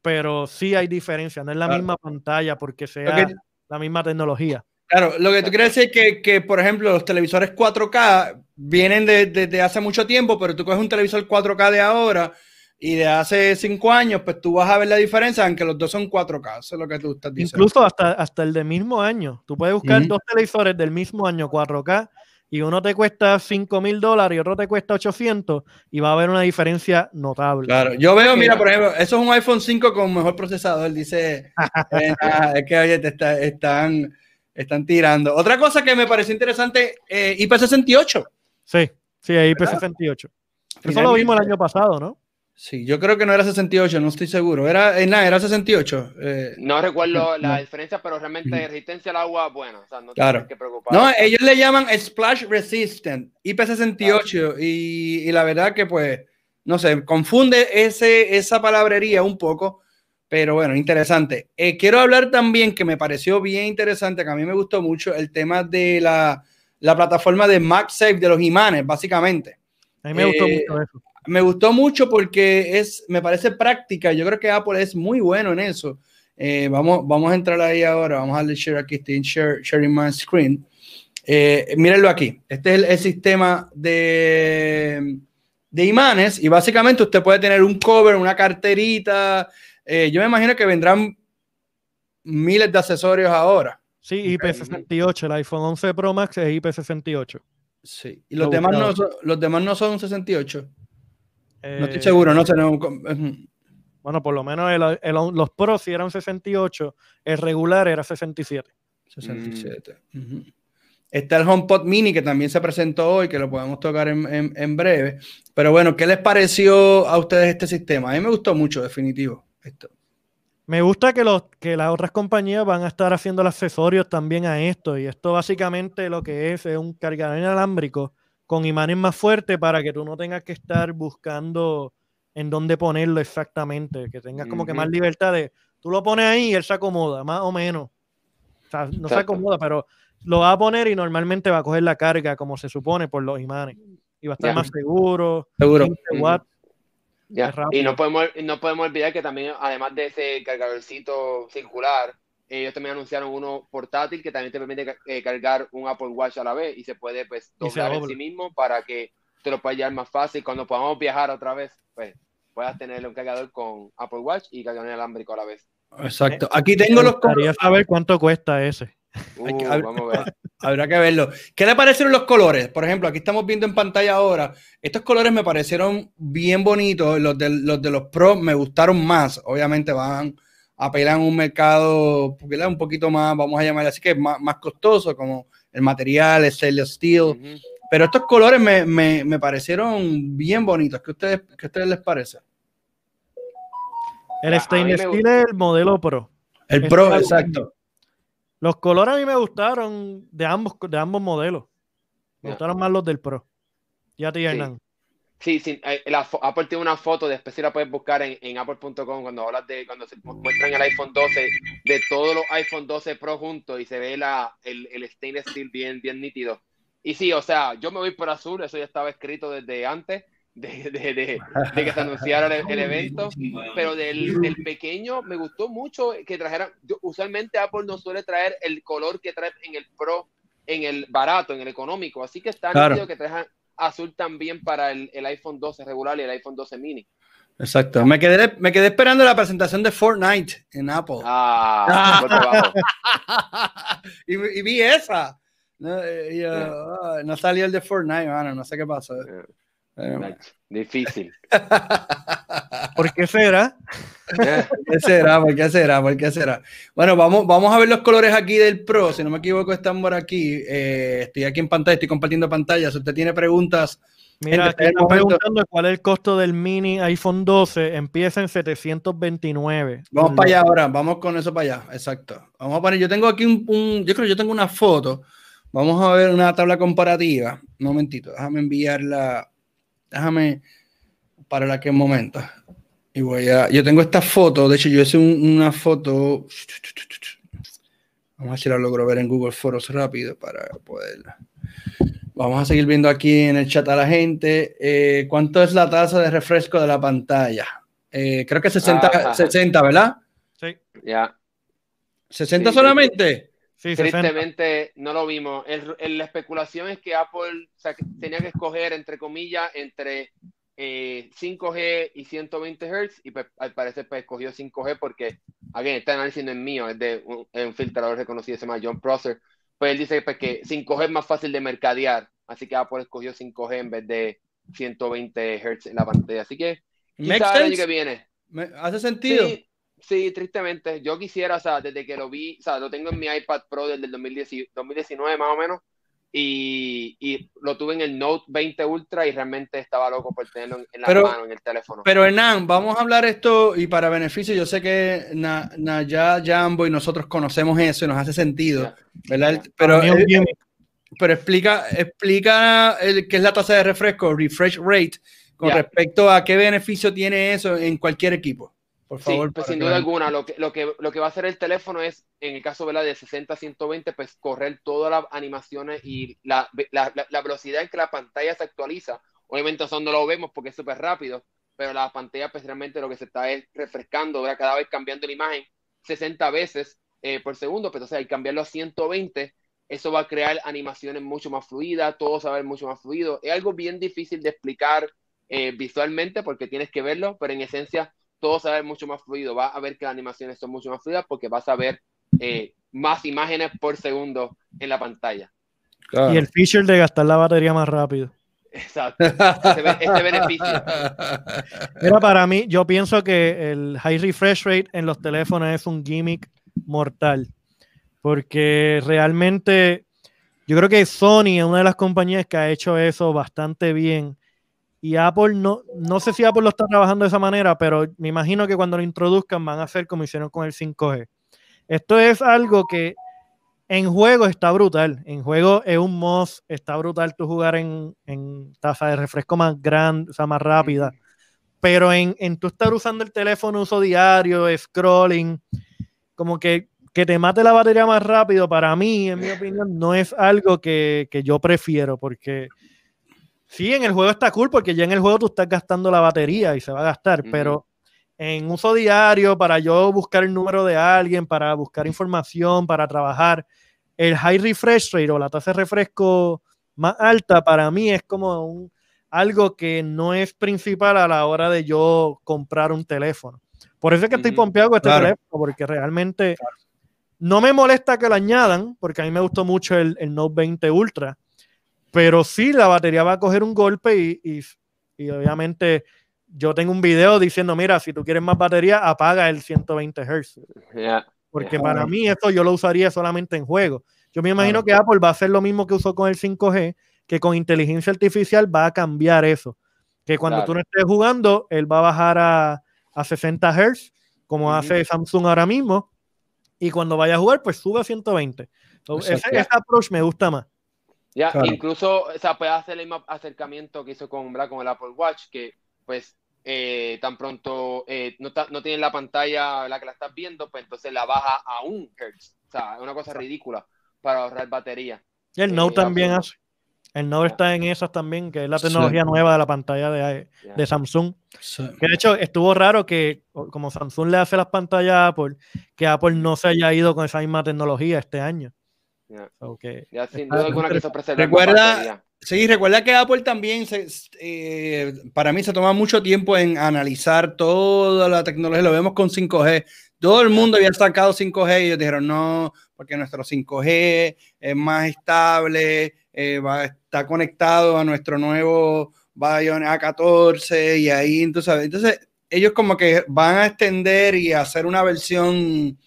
pero sí hay diferencias. No es la misma pantalla porque sea la misma tecnología. Claro, lo que tú quieres decir es que, por ejemplo, los televisores 4K vienen desde de, hace mucho tiempo, pero tú coges un televisor 4K de ahora y de hace cinco años, pues tú vas a ver la diferencia, aunque los dos son 4K. Eso es lo que tú estás diciendo. Incluso hasta, hasta el del mismo año. Tú puedes buscar dos televisores del mismo año 4K y uno te cuesta 5 mil dólares y otro te cuesta 800 y va a haber una diferencia notable. Claro, yo veo, mira, por ejemplo, eso es un iPhone 5 con mejor procesador, dice, eh, es que oye, te está, están están tirando. Otra cosa que me pareció interesante, eh, IP68. Sí, sí, IP68. Eso lo vimos el año pasado, ¿no? Sí, yo creo que no era 68, no estoy seguro. Era, eh, nada, era 68. Eh, no recuerdo la diferencia, pero realmente resistencia al agua, bueno, o sea, no claro. que preocupar. No, ellos le llaman Splash Resistant, IP68, y, y, la verdad que pues, no sé, confunde ese, esa palabrería un poco, pero bueno, interesante. Eh, quiero hablar también que me pareció bien interesante, que a mí me gustó mucho, el tema de la, la plataforma de MagSafe de los imanes, básicamente. A mí me gustó eh, mucho eso. Me gustó mucho porque es, me parece práctica. Yo creo que Apple es muy bueno en eso. Eh, vamos, vamos a entrar ahí ahora. Vamos a darle share aquí. Estoy share, sharing my screen. mírenlo aquí. Este es el, el sistema de, de imanes y básicamente usted puede tener un cover, una carterita, eh, yo me imagino que vendrán miles de accesorios ahora. Sí, IP68, el iPhone 11 Pro Max es IP68. Sí, y los, demás no, son, los demás no son 68. no estoy seguro, no sé. Bueno, por lo menos los Pro si eran 68, el regular era 67. 67. Está el HomePod Mini que también se presentó hoy, que lo podemos tocar en, breve. Pero bueno, ¿qué les pareció a ustedes este sistema? A mí me gustó mucho, definitivo. Esto. Me gusta que, los, que las otras compañías van a estar haciendo los accesorios también a esto. Y esto básicamente lo que es es un cargador inalámbrico con imanes más fuertes para que tú no tengas que estar buscando en dónde ponerlo exactamente. Que tengas como que más libertad de... Tú lo pones ahí y él se acomoda, más o menos. O sea, no se acomoda, pero lo va a poner y normalmente va a coger la carga como se supone por los imanes. Y va a estar más seguro. Seguro. Y no podemos, no podemos olvidar que también, además de ese cargadorcito circular, ellos también anunciaron uno portátil que también te permite eh, cargar un Apple Watch a la vez y se puede pues doblar en sí mismo para que te lo puedas llevar más fácil. Cuando podamos viajar otra vez, pues puedas tener un cargador con Apple Watch y cargador inalámbrico a la vez. Exacto. Aquí tengo los. Quería saber cuánto cuesta ese. Uh, vamos a ver. Habrá que verlo. ¿Qué le parecieron los colores? Por ejemplo, aquí estamos viendo en pantalla ahora. Estos colores me parecieron bien bonitos. Los de los, de los Pro me gustaron más. Obviamente van a pelar en un mercado un poquito más, vamos a llamar así que más, más costoso, como el material, el stainless steel. Pero estos colores me, me, me, parecieron bien bonitos. ¿Qué, ustedes, qué a ustedes les parece? El stainless steel es el modelo Pro. El Pro, exacto. Los colores a mí me gustaron de ambos, de ambos modelos. Me gustaron más los del Pro. Ya te sí. Sí, sí, eh, Apple tiene una foto, después si la puedes buscar en, apple.com cuando hablas de, cuando se muestran el iPhone 12, de todos los iPhone 12 Pro juntos y se ve la, el, el stainless steel bien, bien nítido. Y sí, o sea, yo me voy por azul, eso ya estaba escrito desde antes de, de, de, que se anunciara el, evento, pero del, del, pequeño me gustó mucho que trajeran, usualmente Apple no suele traer el color que trae en el Pro, en el barato, en el económico, así que está claro. que traigan azul también para el, el, iPhone 12 regular y el iPhone 12 mini. Exacto, me quedé, me quedé esperando la presentación de Fortnite en Apple. Ah, y, y, vi esa. No, y, uh, no, salió el de Fortnite, mano, no sé qué pasó. Difícil. ¿Por qué será? ¿Por qué será? ¿Por qué será? ¿Por qué será? Bueno, vamos, vamos a ver los colores aquí del Pro. Si no me equivoco, están por aquí. Eh, estoy aquí en pantalla, estoy compartiendo pantalla. Si usted tiene preguntas. Mira, están preguntando cuál es el costo del mini iPhone 12. Empieza en 729. Vamos para allá ahora, vamos con eso para allá. Exacto. Vamos a poner, yo tengo aquí un, un, yo creo que yo tengo una foto. Vamos a ver una tabla comparativa. Un momentito, déjame enviarla déjame para la que momento. Y voy a, yo tengo esta foto, de hecho yo hice una foto, vamos a ver si la logro ver en Google Fotos rápido para poderla. Vamos a seguir viendo aquí en el chat a la gente. Eh, ¿Cuánto es la tasa de refresco de la pantalla? Eh, creo que 60, 60, ¿verdad? Sí. Ya. ¿60 solamente? Sí, Tristemente no lo vimos. la especulación es que Apple tenía que escoger, entre comillas, entre 5G eh, y 120 Hz y pues, al parecer pues, escogió 5G porque, again, este análisis no es mío, es de un, filtrador reconocido, se llama John Prosser. Pues él dice pues, que 5G es más fácil de mercadear, así que Apple escogió 5G en vez de 120 Hz en la pantalla. Así que quizá el año que viene. ¿Hace sentido? Sí, tristemente. Yo quisiera, o sea, desde que lo vi, o sea, lo tengo en mi iPad Pro desde el 2019 más o menos, y, y, lo tuve en el Note 20 Ultra y realmente estaba loco por tenerlo en, la mano, en el teléfono. Pero Hernán, vamos a hablar esto y para beneficio, yo sé que ya Jambo y nosotros conocemos eso y nos hace sentido, ¿verdad? Pero, pero explica, explica el, qué es la tasa de refresco, refresh rate, con respecto a qué beneficio tiene eso en cualquier equipo. Por favor, pues sin duda alguna, lo que, lo, que, lo que va a hacer el teléfono es, en el caso de 60 a 120, pues correr todas las animaciones y la, la, la, velocidad en que la pantalla se actualiza. Obviamente eso no lo vemos porque es súper rápido, pero la pantalla pues realmente lo que se está es refrescando, ¿verdad? cada vez cambiando la imagen 60 veces eh, por segundo, pero o sea, al cambiarlo a 120, eso va a crear animaciones mucho más fluidas, todo se va a ver mucho más fluido. Es algo bien difícil de explicar eh, visualmente porque tienes que verlo, pero en esencia todo se va a ver mucho más fluido. Va a ver que las animaciones son mucho más fluidas porque vas a ver eh, más imágenes por segundo en la pantalla. Y el feature de gastar la batería más rápido. Exacto. Este, este beneficio. Mira, para mí, yo pienso que el high refresh rate en los teléfonos es un gimmick mortal. Porque realmente yo creo que Sony es una de las compañías que ha hecho eso bastante bien. Y Apple no, no sé si Apple lo está trabajando de esa manera, pero me imagino que cuando lo introduzcan van a hacer como hicieron con el 5G. Esto es algo que en juego está brutal. En juego es un MOS, está brutal tú jugar en, en tasa de refresco más grande, o sea, más rápida. Pero en, en tú estar usando el teléfono uso diario, scrolling, como que, que te mate la batería más rápido, para mí, en mi opinión, no es algo que, que yo prefiero, porque sí, en el juego está cool, porque ya en el juego tú estás gastando la batería y se va a gastar, pero en uso diario, para yo buscar el número de alguien, para buscar información, para trabajar, el high refresh rate o la tasa de refresco más alta para mí es como un, algo que no es principal a la hora de yo comprar un teléfono. Por eso es que estoy pompeado con este teléfono, porque realmente no me molesta que lo añadan, porque a mí me gustó mucho el, Note 20 Ultra, pero sí la batería va a coger un golpe y, y obviamente yo tengo un video diciendo, mira, si tú quieres más batería, apaga el 120 Hz. Porque para mí esto yo lo usaría solamente en juego. Yo me imagino que Apple va a hacer lo mismo que usó con el 5G, que con inteligencia artificial va a cambiar eso. Que cuando tú no estés jugando, él va a bajar a, a 60 Hz, como hace Samsung ahora mismo, y cuando vaya a jugar, pues sube a 120. Entonces, ese, approach me gusta más. Ya, incluso, o sea, puede hacer el mismo acercamiento que hizo con, con el Apple Watch, que pues eh, tan pronto eh, no, no tiene la pantalla la que la estás viendo, pues entonces la baja a un Hz. O sea, es una cosa ridícula para ahorrar batería. Y el Note eh, también hace. El Note está en esas también, que es la tecnología nueva de la pantalla de, de Samsung. Que de hecho estuvo raro que, como Samsung le hace las pantallas a Apple, que Apple no se haya ido con esa misma tecnología este año. Ya sin duda alguna que Recuerda, Sí, recuerda que Apple también, se, eh, para mí, se toma mucho tiempo en analizar toda la tecnología. Lo vemos con 5G. Todo el mundo había sacado 5G y ellos dijeron no, porque nuestro 5G es más estable, eh, va, está conectado a nuestro nuevo Bion A14 y ahí, entonces, entonces ellos como que van a extender y hacer una versión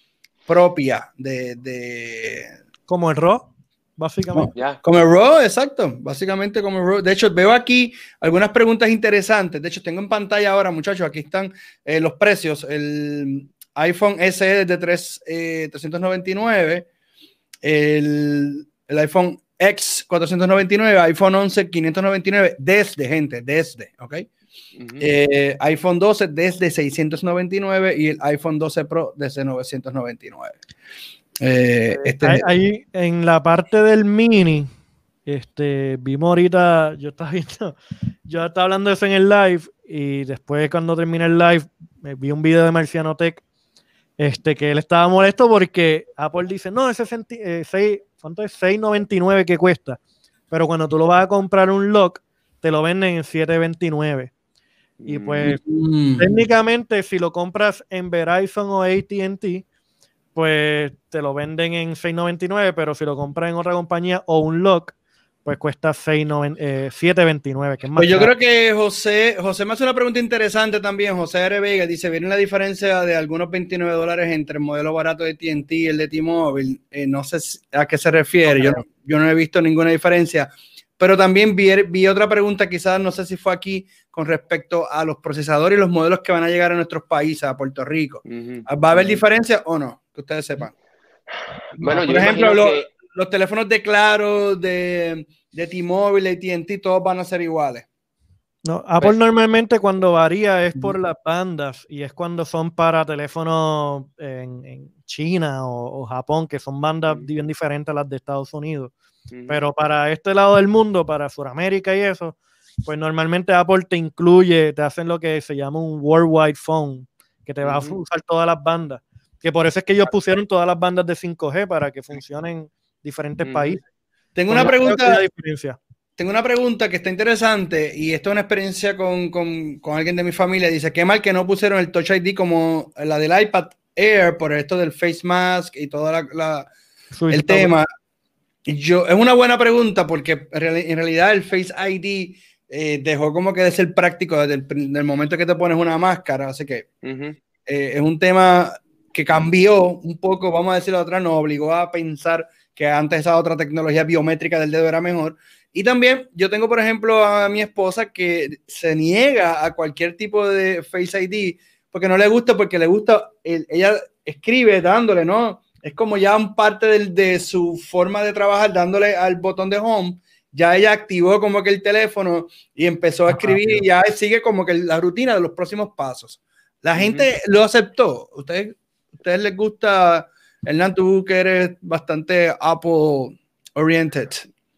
propia de... de... Como el RAW básicamente. Como el RAW, exacto, básicamente como el RAW. De hecho, veo aquí algunas preguntas interesantes. De hecho, tengo en pantalla ahora, muchachos, aquí están eh, los precios. El iPhone SE de 3, 399, el, el, iPhone X 499, iPhone 11 599, desde, gente, desde, ¿ok? Eh, iPhone 12 desde 699 y el iPhone 12 Pro desde 999. Eh, eh, este... ahí, en la parte del mini, este, vimos ahorita, yo estaba viendo, yo estaba hablando de eso en el live y después cuando terminé el live me vi un video de Marciano Tech este, que él estaba molesto porque Apple dice, no, ese 6, eh, ¿cuánto es? 6.99 que cuesta, pero cuando tú lo vas a comprar un lock, te lo venden en 7.29. Y pues mm. técnicamente si lo compras en Verizon o ATT, pues te lo venden en 6.99, pero si lo compras en otra compañía o un lock, pues cuesta 7.29. Eh, pues yo creo que José, José me hace una pregunta interesante también. José R. Vega dice: ¿Viene la diferencia de algunos 29 dólares entre el modelo barato de TNT y el de T-Mobile? Eh, no sé a qué se refiere. yo, yo no he visto ninguna diferencia. Pero también vi, vi, otra pregunta, quizás no sé si fue aquí, con respecto a los procesadores y los modelos que van a llegar a nuestros países, a Puerto Rico. ¿Va a haber diferencia o no? Que ustedes sepan. Bueno, por ejemplo, los, teléfonos de Claro, de, de T-Mobile, y TNT, todos van a ser iguales. No, Apple pues- normalmente cuando varía es por las bandas y es cuando son para teléfonos en, China o, Japón, que son bandas bien diferentes a las de Estados Unidos. Pero para este lado del mundo, para Sudamérica y eso, pues normalmente Apple te incluye, te hacen lo que se llama un worldwide phone, que te va a usar todas las bandas. Que por eso es que ellos pusieron todas las bandas de 5G para que funcionen en diferentes países. Tengo una pregunta. Tengo una pregunta que está interesante y esto es una experiencia con, con, con, alguien de mi familia. Dice, qué mal que no pusieron el Touch ID como la del iPad Air por esto del face mask y todo la, el tema. Yo, es una buena pregunta porque en realidad el Face ID eh, dejó como que de ser práctico desde el, momento que te pones una máscara, así que eh, es un tema que cambió un poco, vamos a decirlo otra, nos obligó a pensar que antes esa otra tecnología biométrica del dedo era mejor. Y también yo tengo, por ejemplo, a mi esposa que se niega a cualquier tipo de Face ID porque no le gusta, porque le gusta, ella escribe dándole, ¿no? Es como ya un parte de su forma de trabajar dándole al botón de home ya ella activó como que el teléfono y empezó a escribir y ya sigue como que la rutina de los próximos pasos. La gente lo aceptó. ¿Ustedes, ¿Ustedes les gusta, Hernán, tú que eres bastante Apple oriented?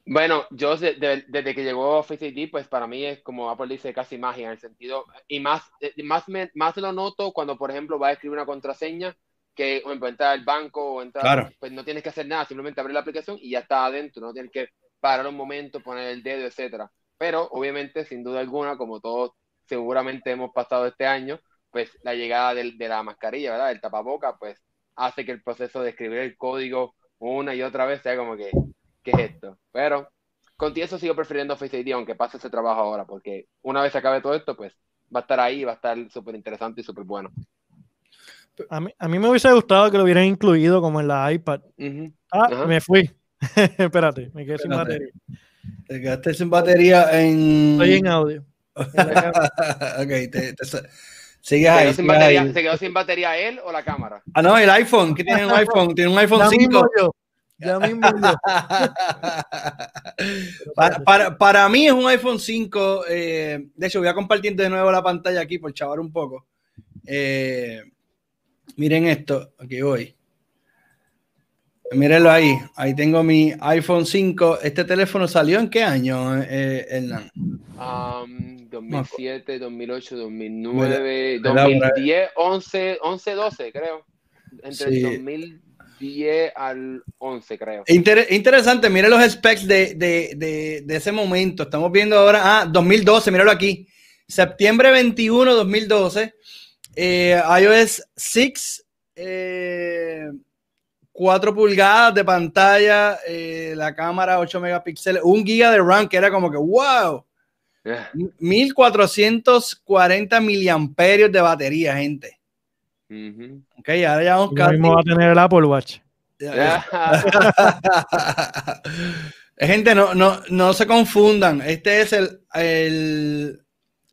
Bueno, yo desde, que llegó Face ID, pues para mí es como Apple dice casi magia en el sentido, y más, eh, más, más lo noto cuando, por ejemplo, va a escribir una contraseña que, o entrar al banco o entrar, pues no tienes que hacer nada, simplemente abrir la aplicación y ya está adentro, no tienes que parar un momento, poner el dedo, etcétera. Pero obviamente, sin duda alguna, como todos seguramente hemos pasado este año, pues la llegada de, la mascarilla, ¿verdad? El tapaboca, pues hace que el proceso de escribir el código una y otra vez sea como que, ¿qué es esto? Pero con eso sigo prefiriendo Face ID, aunque pase ese trabajo ahora, porque una vez se acabe todo esto, pues va a estar ahí, va a estar súper interesante y súper bueno. A mí, a mí, me hubiese gustado que lo hubieran incluido como en la iPad. Ah, me fui. Espérate, me quedé sin batería. Te quedaste sin batería en. Estoy en audio. ok, te, sigue ahí, sin batería, ¿Se quedó sin batería él o la cámara? Ah, no, el iPhone. ¿Qué tiene un iPhone? Tiene un iPhone ya 5. Mismo yo. Ya mismo yo. para, para, para, mí es un iPhone 5. Eh, de hecho, voy a compartir de nuevo la pantalla aquí por chavar un poco. Eh, miren esto. Aquí voy. Mírenlo ahí, ahí tengo mi iPhone 5. ¿Este teléfono salió en qué año, eh, Hernán? 2007, 2008, 2009, 2010, 11, 11, 12 creo. Entre el 2010 al 11 creo. interesante, miren los specs de, de, de, de, ese momento. Estamos viendo ahora, ah, 2012, míralo aquí. Septiembre 21, 2012. Eh, iOS 6. Eh, 4 pulgadas de pantalla, eh, la cámara 8 megapíxeles, un giga de RAM que era como que wow. 1440 miliamperios de batería, gente. Ok, ahora ya vamos casi. mismo va a tener el Apple Watch. gente, no, no, no se confundan. Este es el, el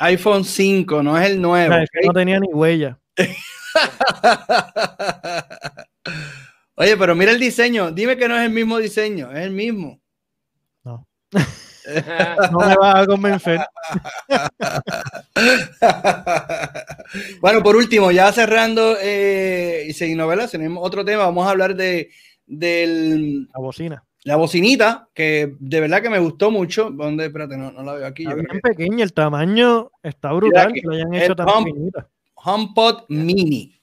iPhone 5, no es el nuevo. No tenía ni huella. Oye, pero mira el diseño. Dime que no es el mismo diseño. Es el mismo. No. no me vas a convencer. bueno, por último, ya cerrando eh, y sin novelas, tenemos otro tema. Vamos a hablar de del, la bocina. La bocinita, que de verdad que me gustó mucho. ¿Dónde? Espérate, no, la veo aquí. Está bien pequeña, el tamaño está brutal. Que lo hayan hecho tan HomePod Mini.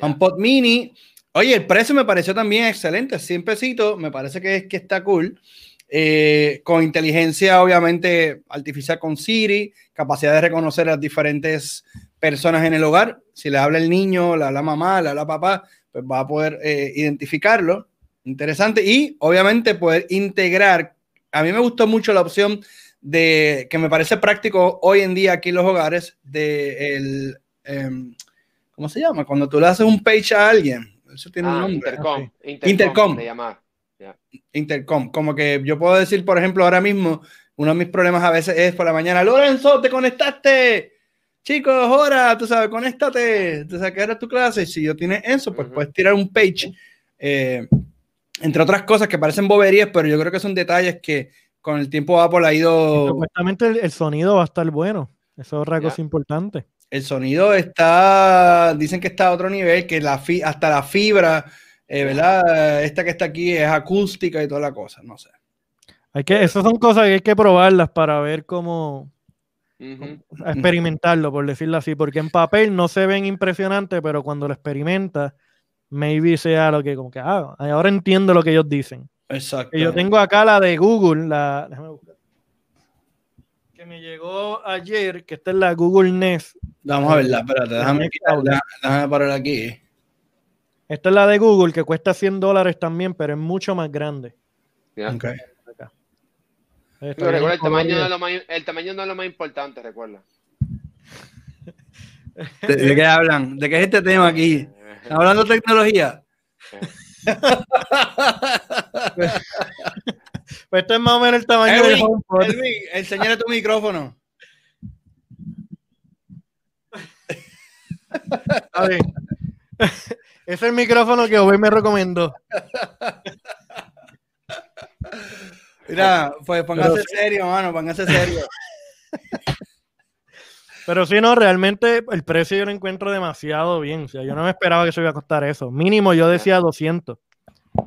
HomePod Mini Oye, el precio me pareció también excelente, 100 pesitos, me parece que, que está cool. Eh, con inteligencia, obviamente, artificial con Siri, capacidad de reconocer las diferentes personas en el hogar. Si le habla el niño, le habla mamá, le habla papá, pues va a poder eh, identificarlo. Interesante. Y obviamente poder integrar. A mí me gustó mucho la opción de que me parece práctico hoy en día aquí en los hogares de el, em, ¿cómo se llama? Cuando tú le haces un page a alguien, eso tiene un ah, nombre. Intercom. Intercom. Intercom. Como que yo puedo decir, por ejemplo, ahora mismo, uno de mis problemas a veces es por la mañana, Lorenzo, te conectaste. Chicos, ahora, tú sabes, conéctate. Tú sabes que era tu clase. Si yo tienes eso, pues puedes tirar un page. Eh, entre otras cosas que parecen boberías, pero yo creo que son detalles que con el tiempo Apple ha ido. Supuestamente el, sonido va a estar bueno. Eso es otra cosa importante. El sonido está, dicen que está a otro nivel, que la hasta la fibra, eh, ¿verdad? Esta que está aquí es acústica y toda la cosa, no sé. Hay que, esas son cosas que hay que probarlas para ver cómo, experimentarlo, por decirlo así, porque en papel no se ven impresionantes, pero cuando lo experimentas, maybe sea lo que, como que, ah, ahora entiendo lo que ellos dicen. Exacto. yo tengo acá la de Google, la, déjame buscar que me llegó ayer, que esta es la Google Nest. Vamos a verla, espérate, déjame, déjame parar aquí. Esta es la de Google, que cuesta 100 dólares también, pero es mucho más grande. el, tamaño no es lo más, el tamaño no es lo más importante, recuerda. ¿De, qué hablan? ¿De qué es este tema aquí? hablando de tecnología? pues esto es más o menos el tamaño HomePod. enséñale tu micrófono. A ver. Es el micrófono que hoy me recomendó. Mira, pues póngase serio, mano, póngase serio. Pero si no, realmente el precio yo lo encuentro demasiado bien. O sea, yo no me esperaba que se iba a costar eso. Mínimo yo decía 200.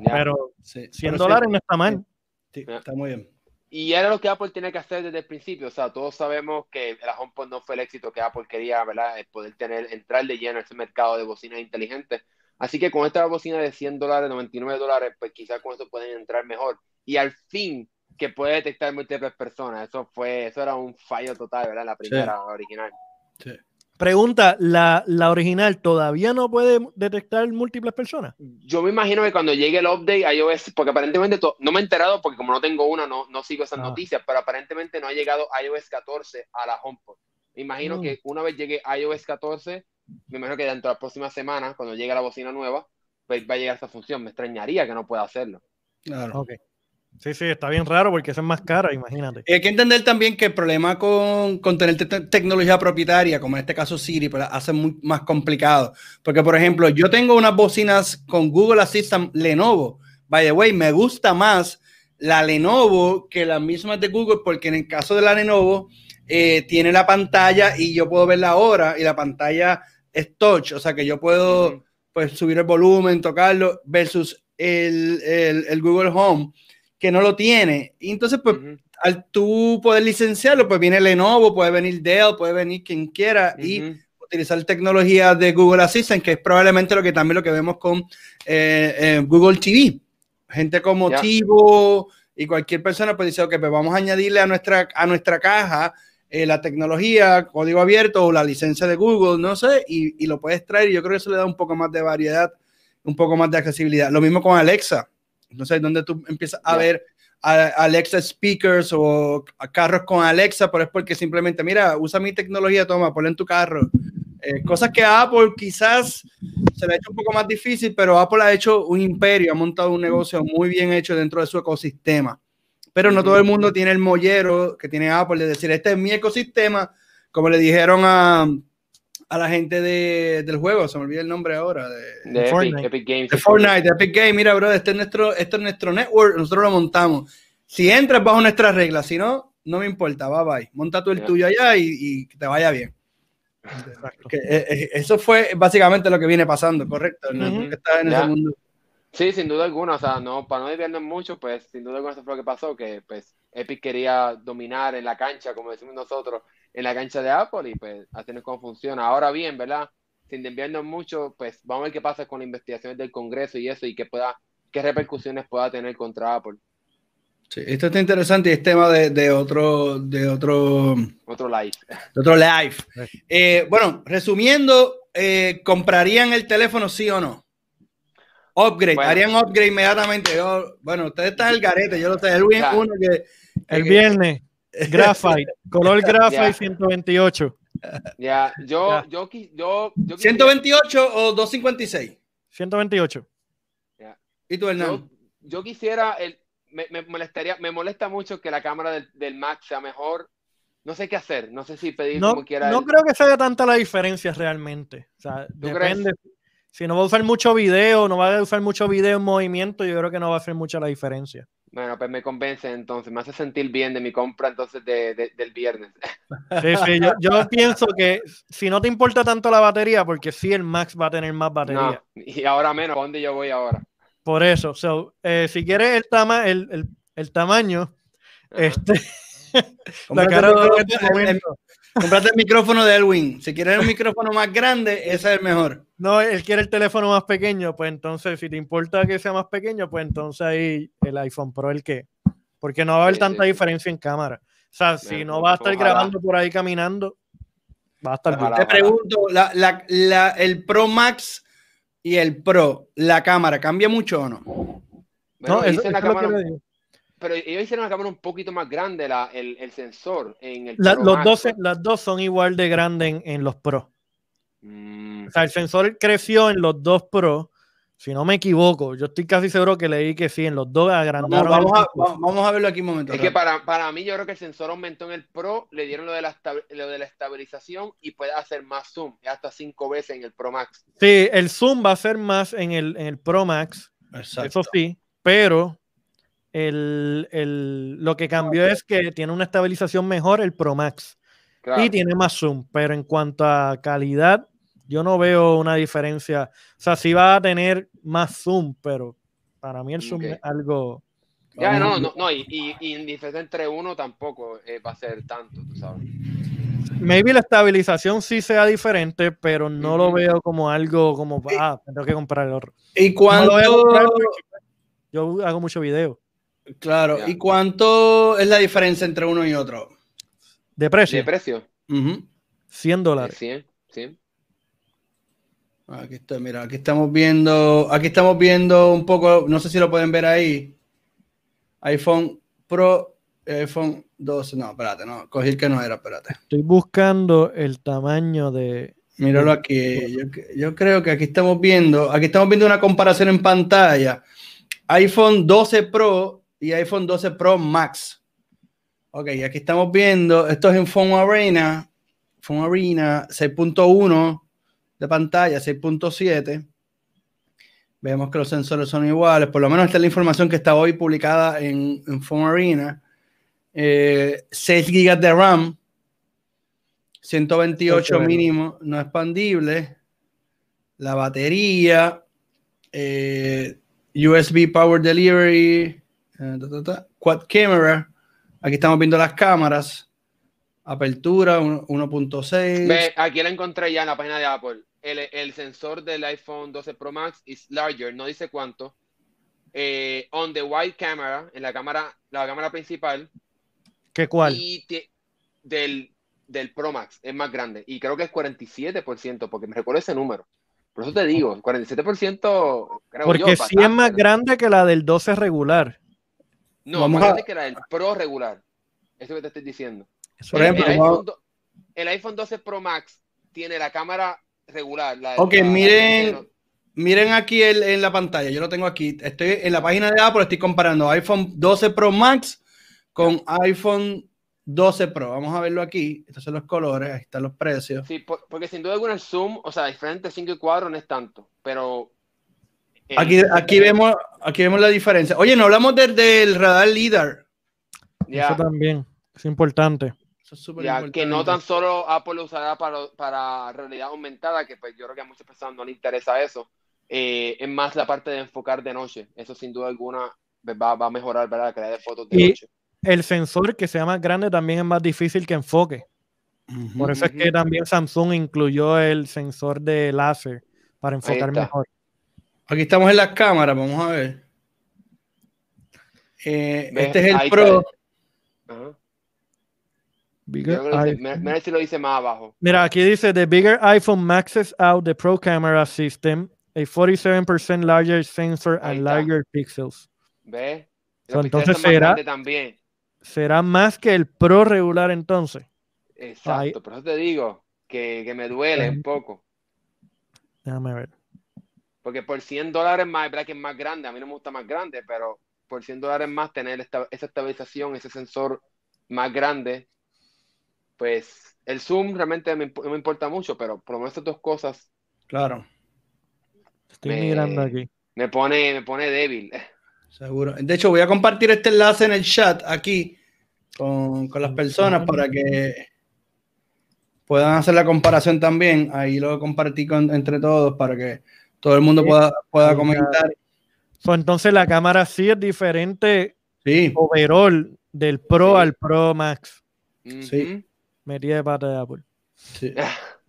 Pero 100 dólares no está mal. Sí, está muy bien. Y era lo que Apple tiene que hacer desde el principio. O sea, todos sabemos que la HomePod no fue el éxito que Apple quería, ¿verdad? El poder tener, entrar de lleno a ese mercado de bocinas inteligentes. Así que con esta bocina de 100 dólares, 99 dólares, pues quizás con eso pueden entrar mejor. Y al fin, que puede detectar múltiples personas. Eso fue, eso era un fallo total, ¿verdad? La primera original. Sí. Pregunta, ¿la, ¿la, original todavía no puede detectar múltiples personas? Yo me imagino que cuando llegue el update a iOS, porque aparentemente no me he enterado porque como no tengo una, no, no sigo esas ah. noticias, pero aparentemente no ha llegado iOS 14 a la HomePod. Me imagino mm. que una vez llegue iOS 14, me imagino que dentro de la próxima semana, cuando llegue la bocina nueva, pues va a llegar esa función. Me extrañaría que no pueda hacerlo. Claro. Okay. Sí, sí, está bien raro porque eso es más cara, imagínate. hay que entender también que el problema con, con tener tecnología propietaria, como en este caso Siri, pues hace muy más complicado. Porque, por ejemplo, yo tengo unas bocinas con Google Assistant Lenovo. By the way, me gusta más la Lenovo que las mismas de Google, porque en el caso de la Lenovo, eh, tiene la pantalla y yo puedo ver la hora y la pantalla es touch, o sea que yo puedo pues subir el volumen, tocarlo, versus el, el, el Google Home que no lo tiene. Y entonces, pues, al tú poder licenciarlo, pues viene Lenovo, puede venir Dell, puede venir quien quiera y utilizar tecnología de Google Assistant, que es probablemente lo que también lo que vemos con eh, eh, Google TV. Gente como Tivo y cualquier persona pues dice, ok, pues vamos a añadirle a nuestra, a nuestra caja eh, la tecnología, código abierto o la licencia de Google, no sé, y, y lo puedes traer. Y yo creo que eso le da un poco más de variedad, un poco más de accesibilidad. Lo mismo con Alexa no sé, donde tú empiezas a ver Alexa speakers o carros con Alexa, pero es porque simplemente, mira, usa mi tecnología, toma, ponle en tu carro. Eh, cosas que a Apple quizás se le ha hecho un poco más difícil, pero Apple ha hecho un imperio, ha montado un negocio muy bien hecho dentro de su ecosistema. Pero no todo el mundo tiene el mollero que tiene Apple de decir, este es mi ecosistema, como le dijeron a, a la gente de, del juego, se me olvida el nombre ahora. De, Fortnite. Epic, Games. De Fortnite, de Epic Games. Mira, bro, este es, nuestro, este es nuestro network, nosotros lo montamos. Si entras bajo nuestras reglas, si no, no me importa, bye bye. Monta tú el tuyo allá y, y, que te vaya bien. Que, eh, eh, eso fue básicamente lo que viene pasando, correcto. que está en ese mundo. Sí, sin duda alguna, o sea, no, para no desviarnos mucho, pues sin duda alguna eso fue lo que pasó, que pues Epic quería dominar en la cancha, como decimos nosotros, en la cancha de Apple y pues a tener cómo funciona. Ahora bien, ¿verdad? Sin desviarnos mucho, pues vamos a ver qué pasa con las investigaciones del Congreso y eso y qué pueda, qué repercusiones pueda tener contra Apple. Sí, esto está interesante y es tema de, de otro, de otro, otro live. De otro live. Eh, bueno, resumiendo, eh, ¿comprarían el teléfono sí o no? Upgrade, harían upgrade inmediatamente. bueno, ustedes están el garete, yo lo sé. El, uno que, el viernes. Graphite, color Graphite 128. Ya, yo, yo, yo, yo, 128 o 256. 128. ¿Y tú, Hernán? Yo, quisiera, el, me, me, molestaría, me molesta mucho que la cámara del, del, Mac sea mejor. No sé qué hacer, no sé si pedir no, como quiera. No creo que sea tanta la diferencia realmente. O sea, depende. Si no va a usar mucho video, no va a usar mucho video en movimiento, yo creo que no va a hacer mucha la diferencia. Bueno, pues me convence entonces, me hace sentir bien de mi compra entonces de, del viernes. Sí, sí, yo, pienso que si no te importa tanto la batería, porque sí el Max va a tener más batería. y ahora menos, ¿a dónde yo voy ahora? Por eso, so, eh, si quieres el, tama el, el, el tamaño, este... la cara de Comprate el micrófono de Elwin. Si quieres un micrófono más grande, ese es el mejor. No, él quiere el teléfono más pequeño, pues entonces, si te importa que sea más pequeño, pues entonces ahí el iPhone Pro el que. Porque no va a haber tanta diferencia en cámara. O sea, si no va a estar grabando por ahí caminando, va a estar bien. Te pregunto, la, la, la, el Pro Max y el Pro, la cámara, ¿cambia mucho o no? no, es, la cámara, pero ellos hicieron la cámara un poquito más grande, la, el, el sensor en el La- Pro los Max. dos, las dos son igual de grandes en, en los Pro. Mm, O sea, el sensor creció en los dos Pro. Si no me equivoco, yo estoy casi seguro que leí que sí, en los dos agrandaron. vamos a, vamos a verlo aquí un momento. es que para, para mí yo creo que el sensor aumentó en el Pro, le dieron lo de la, lo de la estabilización y puede hacer más zoom, hasta cinco veces en el Pro Max. Sí, el zoom va a ser más en el, en el Pro Max, Exacto. eso sí, pero el, el- lo que cambió es que tiene una estabilización mejor el Pro Max Claro. y tiene más zoom, pero en cuanto a calidad, yo no veo una diferencia. O sea, sí va a tener más zoom, pero para mí el zoom es algo. Ya, no, no, no, y, y, y en diferencia entre uno tampoco eh, va a ser tanto, tú sabes. Maybe la estabilización sí sea diferente, pero no lo veo como algo como, ah, tengo que comprar el otro. ¿Y No comprar porque yo hago mucho video. Claro. Ya. ¿Y cuánto es la diferencia entre uno y otro? De precio, ¿De precio? Ujú. 100 dólares. 100, 100. Aquí está, mira, aquí estamos viendo, aquí estamos viendo un poco, no sé si lo pueden ver ahí. iPhone Pro, iPhone 12, no, espérate, no, cogí el que no era, espérate. Estoy buscando el tamaño de. Míralo aquí. Yo, yo creo que aquí estamos viendo, aquí estamos viendo una comparación en pantalla. iPhone 12 Pro y iPhone 12 Pro Max. Ok, aquí estamos viendo, esto es en Phone Arena, Phone Arena 6.1 de pantalla, 6.7. Vemos que los sensores son iguales, por lo menos esta es la información que está hoy publicada en, en Phone Arena. Eh, 6 GB de RAM, 128 Ocho, mínimo, no expandible. La batería, eh, USB Power Delivery, ta, ta, ta, Quad Camera. Aquí estamos viendo las cámaras. Apertura uno- 1.6. Ve, aquí la encontré ya en la página de Apple. El, el sensor del iPhone 12 Pro Max is larger, no dice cuánto. Eh, on the wide camera, en la cámara, la cámara principal, ¿Qué cuál? y del, del Pro Max es más grande. Y creo que es 47%, porque me recuerdo ese número. Por eso te digo, 47% creo Porque yo, sí es más grande que la del 12 regular. No, Vamos a- que la del Pro regular. Eso que te estoy diciendo. Por El- ejemplo, el, iPhone, do- el iPhone 12 Pro Max tiene la cámara regular. La, Ok, la- miren- la- Miren aquí el- en la pantalla, yo lo tengo aquí. Estoy en la página de Apple, estoy comparando iPhone 12 Pro Max con iPhone 12 Pro. Vamos a verlo aquí. Estos son los colores, ahí están los precios. Sí, por- porque sin duda alguna el zoom, o sea, diferente 5 y 4 no es tanto, pero... el- Aquí, aquí, vemos, aquí vemos la diferencia. Oye, no hablamos del, del radar LIDAR. Ya, Eso también es importante. Eso es súper ya, importante. que no tan solo Apple lo usará para, para realidad aumentada, que pues yo creo que a muchas personas no les interesa eso, eh, es más la parte de enfocar de noche. Eso sin duda alguna pues, va, va a mejorar ¿verdad? la calidad de fotos de Y- noche. El sensor que sea más grande también es más difícil que enfoque. Por eso es que también Samsung incluyó el sensor de láser para enfocar mejor. Aquí estamos en las cámaras, vamos a ver. Eh, este es el Pro. Ajá. Bigger mira, mira si lo dice más abajo. Mira, aquí dice: The bigger iPhone maxes out the Pro camera system, a 47% larger sensor Ahí and está. larger pixels. ¿Ves? So, Los entonces píxeles son más será- grandes también. ¿Será más que el Pro regular entonces? Exacto, Ahí. por eso te digo que, que me duele un poco. Déjame ver. Porque por 100 dólares más, es verdad que es más grande. A mí no me gusta más grande, pero por 100 dólares más tener esta- esa estabilización, ese sensor más grande, pues el zoom realmente me me importa mucho, pero por lo menos estas dos cosas Claro, Estoy Me- mirando aquí. me pone, me pone débil. seguro. De hecho, voy a compartir este enlace en el chat aquí con, con las personas para que puedan hacer la comparación también. Ahí lo compartí con, entre todos para que todo el mundo Sí. pueda, pueda comentar. So, entonces la cámara sí es diferente Sí, overall del Pro Sí. al Pro Max. Sí. Metida de pata de Apple. sí,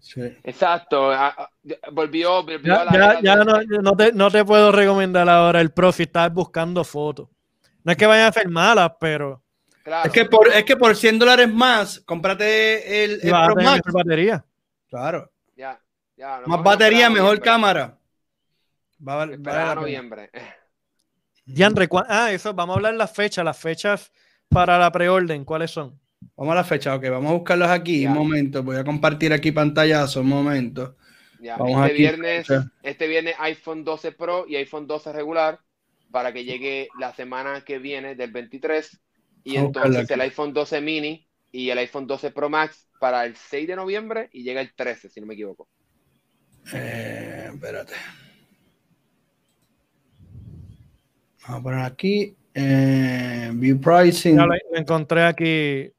sí. Exacto. ah, ah, volvió, volvió Ya, a la ya, ya no, no te, no te puedo recomendar ahora el Pro si estás buscando fotos. No es que vayan a ser malas, pero claro. Es que por, es que por 100 dólares más, cómprate el, Pro Max. mejor batería. Claro. Ya, ya, Más batería, mejor cámara. Va, a a noviembre. Dianre, ah, eso, vamos a hablar las fechas, las fechas para la preorden, ¿cuáles son? Vamos a la fecha, ok, vamos a buscarlos aquí, un momento, voy a compartir aquí pantallazo, un momento. este, viernes, este viernes iPhone 12 Pro y iPhone 12 regular para que llegue la semana que viene del 23 y entonces el iPhone 12 mini y el iPhone 12 Pro Max para el 6 de noviembre y llega el 13, si no me equivoco. Eh, espérate. Vamos a poner aquí. Eh, view pricing. lo, encontré aquí.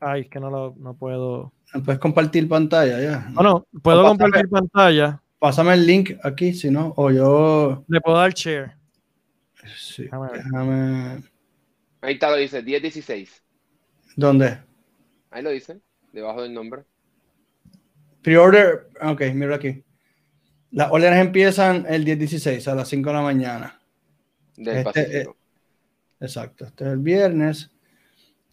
Ay, es que no lo no puedo. Puedes compartir pantalla ya. No, no, puedo compartir pantalla. Pásame el link aquí, si no, o yo. Le puedo dar share. Sí, déjame. Ahí está, lo dice, 1016. ¿Dónde? Ahí lo dice, debajo del nombre. Pre-order, ok, mira aquí. Las órdenes empiezan el 10-16 a las 5 de la mañana. Del este, eh, exacto, este es el viernes.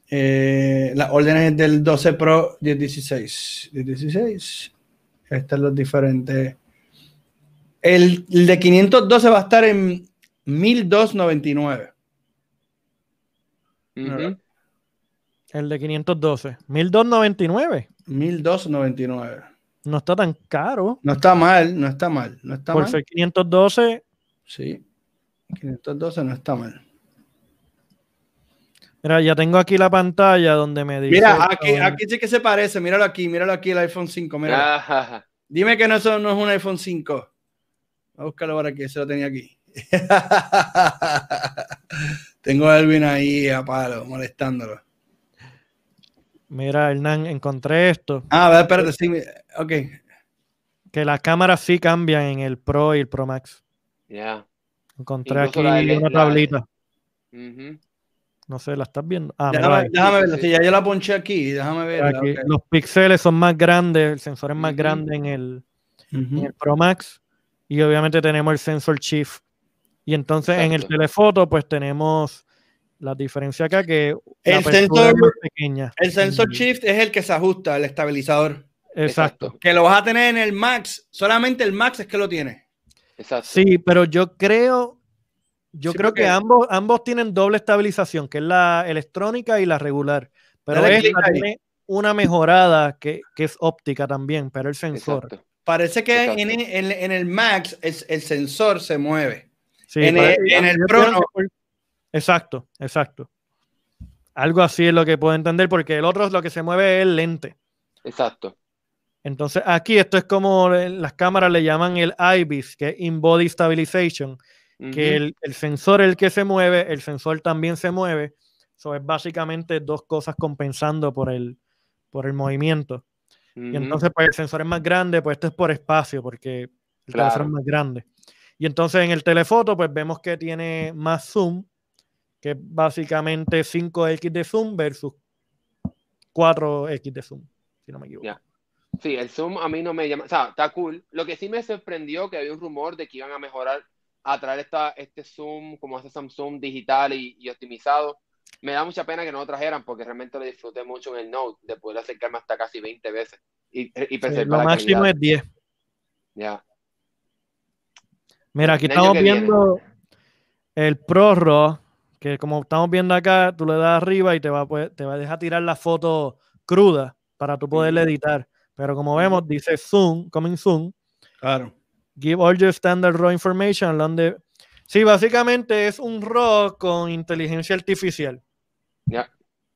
Eh, las órdenes del 12 Pro 10-16. 10-16. Estos son los diferentes. El, el, de 512 va a estar en 1299. El de 512. 1299. 1299. No está tan caro. No está mal, no está mal. No está Por ser 512. Sí. 512 no está mal. Mira, ya tengo aquí la pantalla donde me dice. Mira, aquí, aquí sí que se parece. Míralo aquí, míralo aquí el iPhone 5. Mira. Dime que no, eso no es un iPhone 5. Voy a buscarlo para aquí, se lo tenía aquí. tengo a Elvin ahí a palo, molestándolo. Mira, Hernán, encontré esto. Ah, a ver, espérate, sí, ok. Que las cámaras sí cambian en el Pro y el Pro Max. Ya. Encontré aquí una tablita. No sé, ¿la estás viendo? Ah, déjame, déjame verla, ya yo la ponché aquí, déjame ver. Los píxeles son más grandes, el sensor es más grande en el, Pro Max. Y obviamente tenemos el sensor Shift. Y entonces en el telefoto, pues tenemos la diferencia acá que el sensor más pequeña. El sensor shift es el que se ajusta, el estabilizador. Exacto. Que lo vas a tener en el Max, solamente el Max es que lo tiene. Exacto. Sí, pero yo creo, yo creo que ambos, ambos tienen doble estabilización, que es la electrónica y la regular. Pero esta tiene una mejorada que, es óptica también, pero el sensor. Parece que en, el Max el, sensor se mueve. Sí, en, el, en el Pro Exacto, exacto. Algo así es lo que puedo entender, porque el otro es lo que se mueve es el lente. Exacto. Entonces, aquí esto es como las cámaras le llaman el IBIS, que es In Body Stabilization, que el, sensor es el que se mueve, el sensor también se mueve. Eso es básicamente dos cosas compensando por el, por el movimiento. Y entonces, pues el sensor es más grande, pues esto es por espacio, porque el teléfono es más grande. Y entonces en el telefoto, pues vemos que tiene más zoom, que es básicamente 5x de zoom versus 4x de zoom, si no me equivoco. Sí, el zoom a mí no me llama, o sea, está cool. Lo que sí me sorprendió que había un rumor de que iban a mejorar, a traer esta, este zoom, como hace Samsung digital y, optimizado. Me da mucha pena que no lo trajeran porque realmente lo disfruté mucho en el Note de poder acercarme hasta casi 20 veces y, y Lo máximo es 10. Ya. Mira, aquí estamos viendo el Pro Raw que como estamos viendo acá, tú le das arriba y te va, a, te va a dejar tirar la foto cruda para tú poderle editar. Pero como vemos, dice Zoom, coming soon. Claro. Give all your standard raw information. Donde... Sí, básicamente es un RAW con inteligencia artificial. Ya.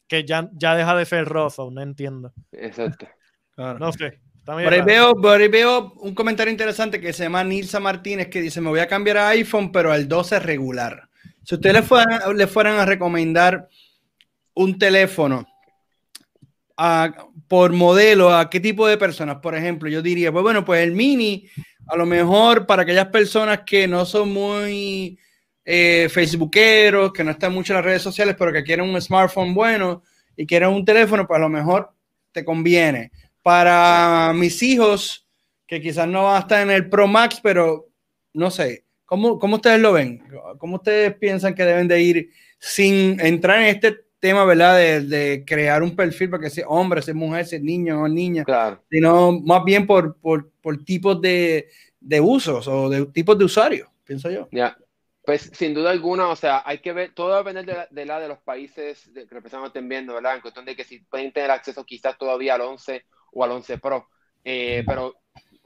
Que ya, ya deja de ser RAW, no entiendo. Exacto. No sé. Por ahí, veo, por ahí, veo, un comentario interesante que se llama Nilsa Martínez que dice, me voy a cambiar a iPhone, pero al 12 regular. Si ustedes le fueran, le fueran a recomendar un teléfono por modelo, ¿a qué tipo de personas? Por ejemplo, yo diría, pues bueno, pues el mini, a lo mejor para aquellas personas que no son muy eh, facebookeros, que no están mucho en las redes sociales, pero que quieren un smartphone bueno y quieren un teléfono, pues a lo mejor te conviene. Para mis hijos, que quizás no van a estar en el Pro Max, pero no sé, ¿Cómo, ¿Cómo, ustedes lo ven? ¿Cómo ustedes piensan que deben de ir sin entrar en este tema, ¿verdad? De, de crear un perfil para que sea hombre, sea mujer, sea niño o niña, claro. sino más bien por, por, por tipos de, de, usos o de tipos de usuarios, pienso yo. Ya. Pues sin duda alguna, o sea, hay que ver, todo va a depender de la de, la de los países que que estén viendo, ¿verdad? En cuestión de que si pueden tener acceso quizás todavía al 11 o al 11 Pro. Eh, pero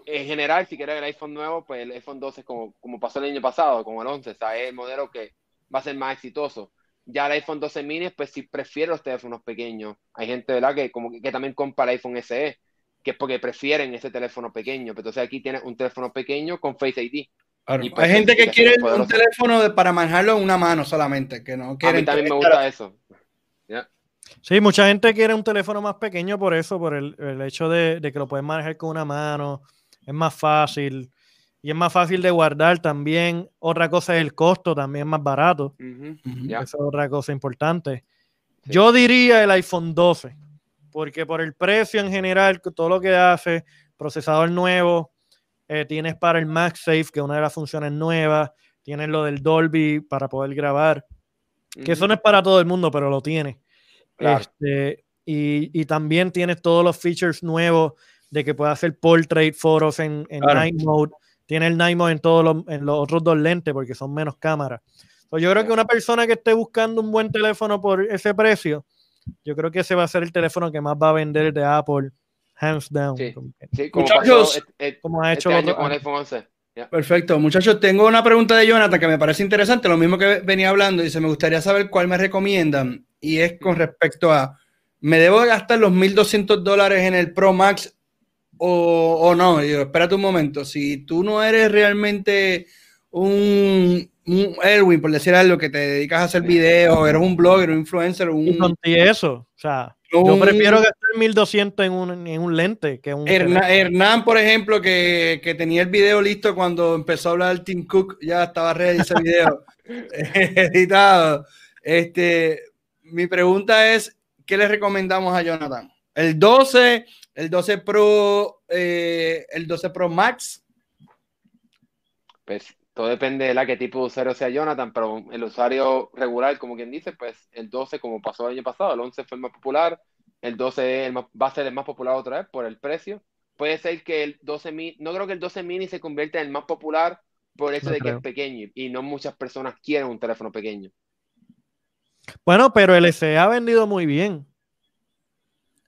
en general, si quieren el iPhone nuevo, pues el iPhone 12 es como, como pasó el año pasado, como el 11, o sea, es el modelo que va a ser más exitoso. Ya el iPhone 12 mini, pues sí prefiero los teléfonos pequeños. Hay gente, ¿verdad?, que, como que, también compra el iPhone SE, que es porque prefieren ese teléfono pequeño. Pero entonces aquí tienes un teléfono pequeño con Face ID. Pues, hay gente que quiere un teléfono para manejarlo en una mano solamente, que no quiere. A mí también me gusta eso. Sí, mucha gente quiere un teléfono más pequeño por eso, por el, el hecho de, de, que lo puedes manejar con una mano, es más fácil y es más fácil de guardar también. Otra cosa es el costo, también es más barato. Esa es otra cosa importante. Yo diría el iPhone 12, porque por el precio en general, todo lo que hace, procesador nuevo, eh, tienes para el MagSafe, que es una de las funciones nuevas, tienes lo del Dolby para poder grabar, que eso no es para todo el mundo, pero lo tiene. Este, y, y, también tienes todos los features nuevos de que puede hacer portrait fotos en, en night mode. Tiene el night mode en todos los, en los otros dos lentes porque son menos cámaras. yo creo que una persona que esté buscando un buen teléfono por ese precio, yo creo que ese va a ser el teléfono que más va a vender de Apple, hands down. Sí, como, Muchachos, como ha hecho este con el iPhone 11. Perfecto, muchachos, tengo una pregunta de Jonathan que me parece interesante, lo mismo que venía hablando, dice, me gustaría saber cuál me recomiendan y es con respecto a, ¿me debo gastar los 1.200 dólares en el Pro Max o, no. Yo, espérate un momento. Si tú no eres realmente un, un Erwin, por decir algo, que te dedicas a hacer videos, eres un blogger, un influencer, un. Y eso. O sea, yo prefiero gastar 1200 en un, en un lente que un. Hernán, por ejemplo, que, que, tenía el video listo cuando empezó a hablar Team Cook, ya estaba ready ese video editado. Este, mi pregunta es: ¿qué le recomendamos a Jonathan? El 12 el 12 Pro, eh, el 12 Pro Max. Pues todo depende de la qué tipo de usuario sea Jonathan, pero el usuario regular, como quien dice, pues el 12, como pasó el año pasado, el 11 fue el más popular, el 12 va a ser el más popular otra vez por el precio. Puede ser que el 12 mini, no creo que el 12 mini se convierta en el más popular por el hecho de que es pequeño y no muchas personas quieren un teléfono pequeño. Bueno, pero el SE ha vendido muy bien.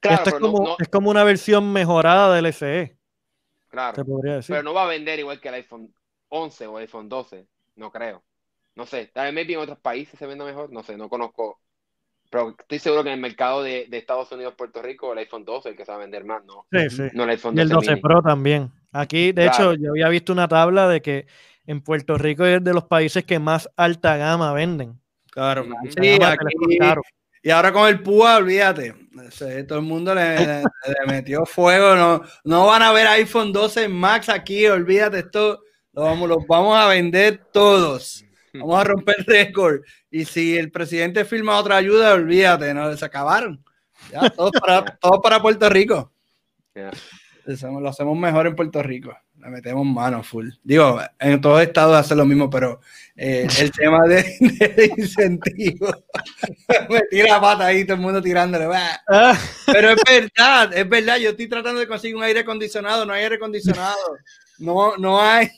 Esto es como, es como una versión mejorada del SE. Claro. Pero no va a vender igual que el iPhone 11 o el iPhone 12. No creo. No sé. Tal vez en otros países se venda mejor. No sé, no conozco. Pero estoy seguro que en el mercado de, Estados Unidos, Puerto Rico, el iPhone 12 es el que se va a vender más, ¿no? Sí, sí. No el iPhone 12. Y el 12 Pro también. Aquí, de hecho, yo había visto una tabla de que en Puerto Rico es de los países que más alta gama venden. Claro. Sí, aquí, y ahora con el PUA, olvídate. Todo el mundo le, metió fuego. No, no van a ver iPhone 12 Max aquí, olvídate. Esto lo vamos, los vamos a vender todos. Vamos a romper récord. Y si el presidente firma otra ayuda, olvídate, no se acabaron. Ya, todo para, todo para Puerto Rico. Lo hacemos mejor en Puerto Rico le metemos mano full. Digo, en todos estados hace lo mismo, pero eh, el tema de, de incentivo, metí la pata ahí, todo el mundo tirándole. Ah. Pero es verdad, es verdad, yo estoy tratando de conseguir un aire acondicionado, no hay aire acondicionado, no, no hay,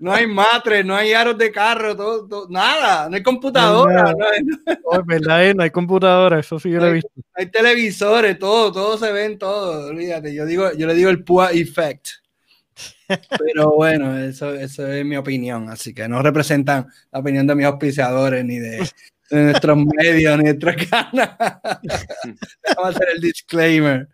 no hay matres, no hay aros de carro, todo, nada, no hay computadora. No, hay, es verdad, eh, no hay computadora, eso sí yo lo he visto. Hay televisores, todo, todo se ven, todo, olvídate, yo digo, yo le digo el PUA effect. Pero bueno, eso, eso es mi opinión, así que no representan la opinión de mis auspiciadores ni de, nuestros medios, ni de nuestras ganas. Vamos a hacer el disclaimer.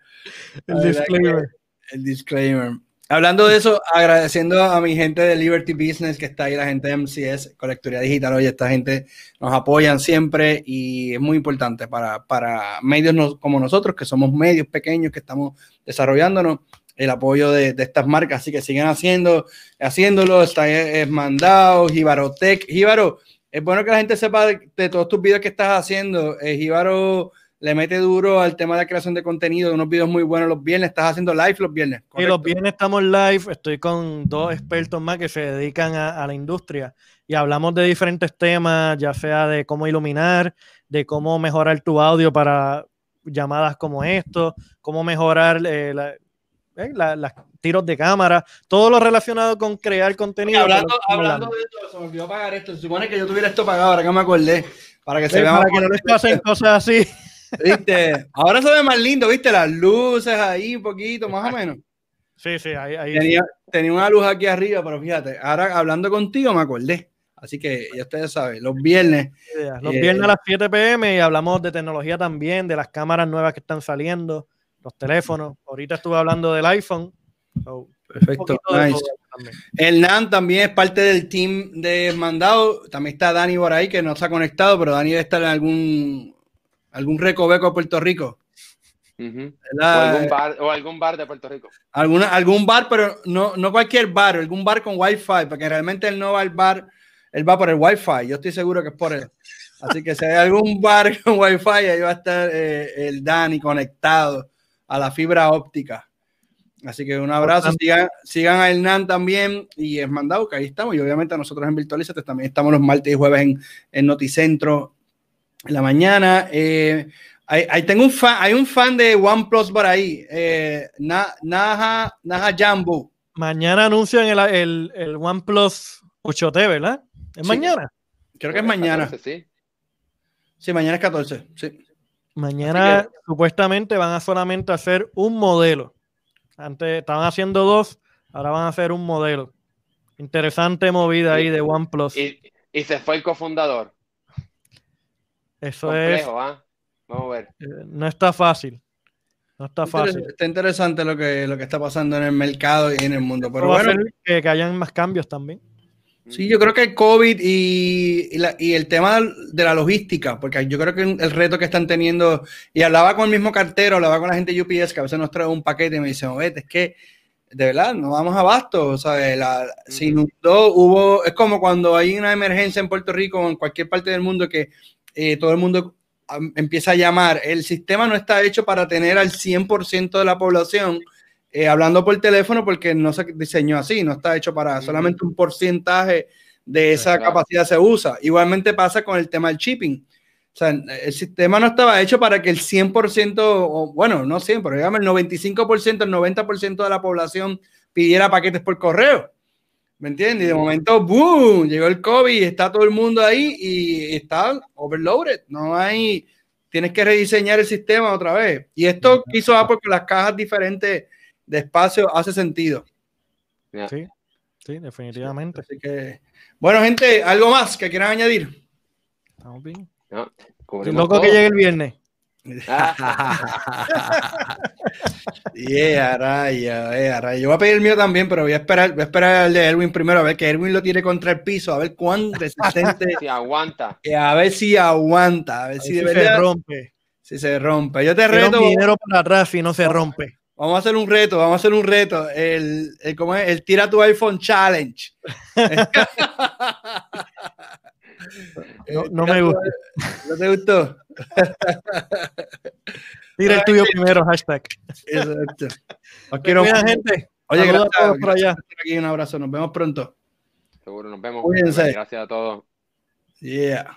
El disclaimer. El disclaimer. Hablando de eso, agradeciendo a mi gente de Liberty Business que está ahí, la gente de MCS, Colectoría Digital, oye, esta gente nos apoyan siempre y es muy importante para, para medios como nosotros, que somos medios pequeños, que estamos desarrollándonos el apoyo de, estas marcas, así que sigan haciendo, haciéndolo, está es, mandado, Jibarotech, Jibaro, es bueno que la gente sepa de, todos tus videos que estás haciendo, eh, Jibaro le mete duro al tema de creación de contenido, unos videos muy buenos los viernes, estás haciendo live los viernes. Y los viernes estamos live, estoy con dos expertos más que se dedican a, la industria y hablamos de diferentes temas, ya sea de cómo iluminar, de cómo mejorar tu audio para llamadas como esto, cómo mejorar eh, la, eh, los tiros de cámara, todo lo relacionado con crear contenido. hablando, hablando de esto, se me olvidó pagar esto. Se supone que yo tuviera esto pagado, ahora que me acordé. Para que se vea Para que no les pasen cosas así. ¿Viste? Ahora se ve más lindo, ¿viste? Las luces ahí, un poquito, más o menos. Sí, sí, ahí. ahí tenía, tenía, una luz aquí arriba, pero fíjate, ahora hablando contigo me acordé. Así que ya ustedes saben, los viernes. Los viernes a las 7 pm y hablamos de tecnología también, de las cámaras nuevas que están saliendo, los teléfonos. Ahorita estuve hablando del iPhone. Perfecto, nice. El NAN también es parte del team de Mandado. También está Dani por ahí que no se ha conectado, pero Dani debe estar en algún, algún recoveco de Puerto Rico. o, algún bar, o, algún bar, de Puerto Rico. Alguna, algún bar, pero no, no cualquier bar, algún bar con wifi, porque realmente él no va al bar él va por el Wi-Fi. Yo estoy seguro que es por él. Así que si hay algún bar con Wi-Fi, ahí va a estar eh, el Dani conectado a la fibra óptica. Así que un abrazo. Sigan, sigan a Hernán también y es mandado que ahí estamos. Y obviamente nosotros en Virtualizate también estamos los martes y jueves en, en Noticentro en la mañana. Eh, ahí, tengo un fan, hay un fan de OnePlus por ahí, eh, Naja, Naja Jambo. Mañana anuncian el, el, el OnePlus 8T, ¿verdad? ¿Es mañana? Creo que es mañana. sí. sí, mañana es 14. Sí. Mañana supuestamente van a solamente hacer un modelo. Antes estaban haciendo dos, ahora van a hacer un modelo. Interesante movida ahí de OnePlus. Y, y se fue el cofundador. Eso es. ¿ah? Vamos a ver. Eh, no está fácil. No está fácil. Está interesante lo que, lo que está pasando en el mercado y en el mundo. Pero bueno, que, que hayan más cambios también. Sí, yo creo que el COVID y, y, el tema de la logística, porque yo creo que el reto que están teniendo, y hablaba con el mismo cartero, hablaba con la gente de UPS, que a veces nos trae un paquete y me dicen, vete, es que de verdad no vamos a abasto, o sea, la, se inundó, hubo, es como cuando hay una emergencia en Puerto Rico o en cualquier parte del mundo que eh, todo el mundo empieza a llamar, el sistema no está hecho para tener al 100% de la población eh, hablando por teléfono porque no se diseñó así, no está hecho para solamente un porcentaje de esa capacidad se usa. Igualmente pasa con el tema del shipping. O sea, el sistema no estaba hecho para que el 100%, o bueno, no siempre, digamos el 95%, el 90% de la población pidiera paquetes por correo. ¿Me entiendes? Y de momento, ¡boom! Llegó el COVID, está todo el mundo ahí y está overloaded. No hay, tienes que rediseñar el sistema otra vez. Y esto quiso Apple con las cajas diferentes de espacio hace sentido. Sí, sí, definitivamente. Así que, bueno, gente, ¿algo más que quieran añadir? Estamos bien. loco que llegue el viernes. yeah, raya, yeah, raya. Yo voy a pedir el mío también, pero voy a esperar, voy a esperar el de Erwin primero, a ver que Erwin lo tiene contra el piso, a ver cuán resistente. si aguanta. A ver si aguanta, a ver si, se rompe. Si se rompe. Yo te reto. dinero para atrás y no se rompe. Vamos a hacer un reto, vamos a hacer un reto. El, el, ¿cómo es? el tira tu iPhone challenge. no, me gusta. ¿No te gustó? Tira el tuyo primero, hashtag. Exacto. quiero gente. Oye, gracias, a todos por allá. Aquí un abrazo, nos vemos pronto. Seguro, nos vemos. Cuídense. Gracias a todos. Yeah.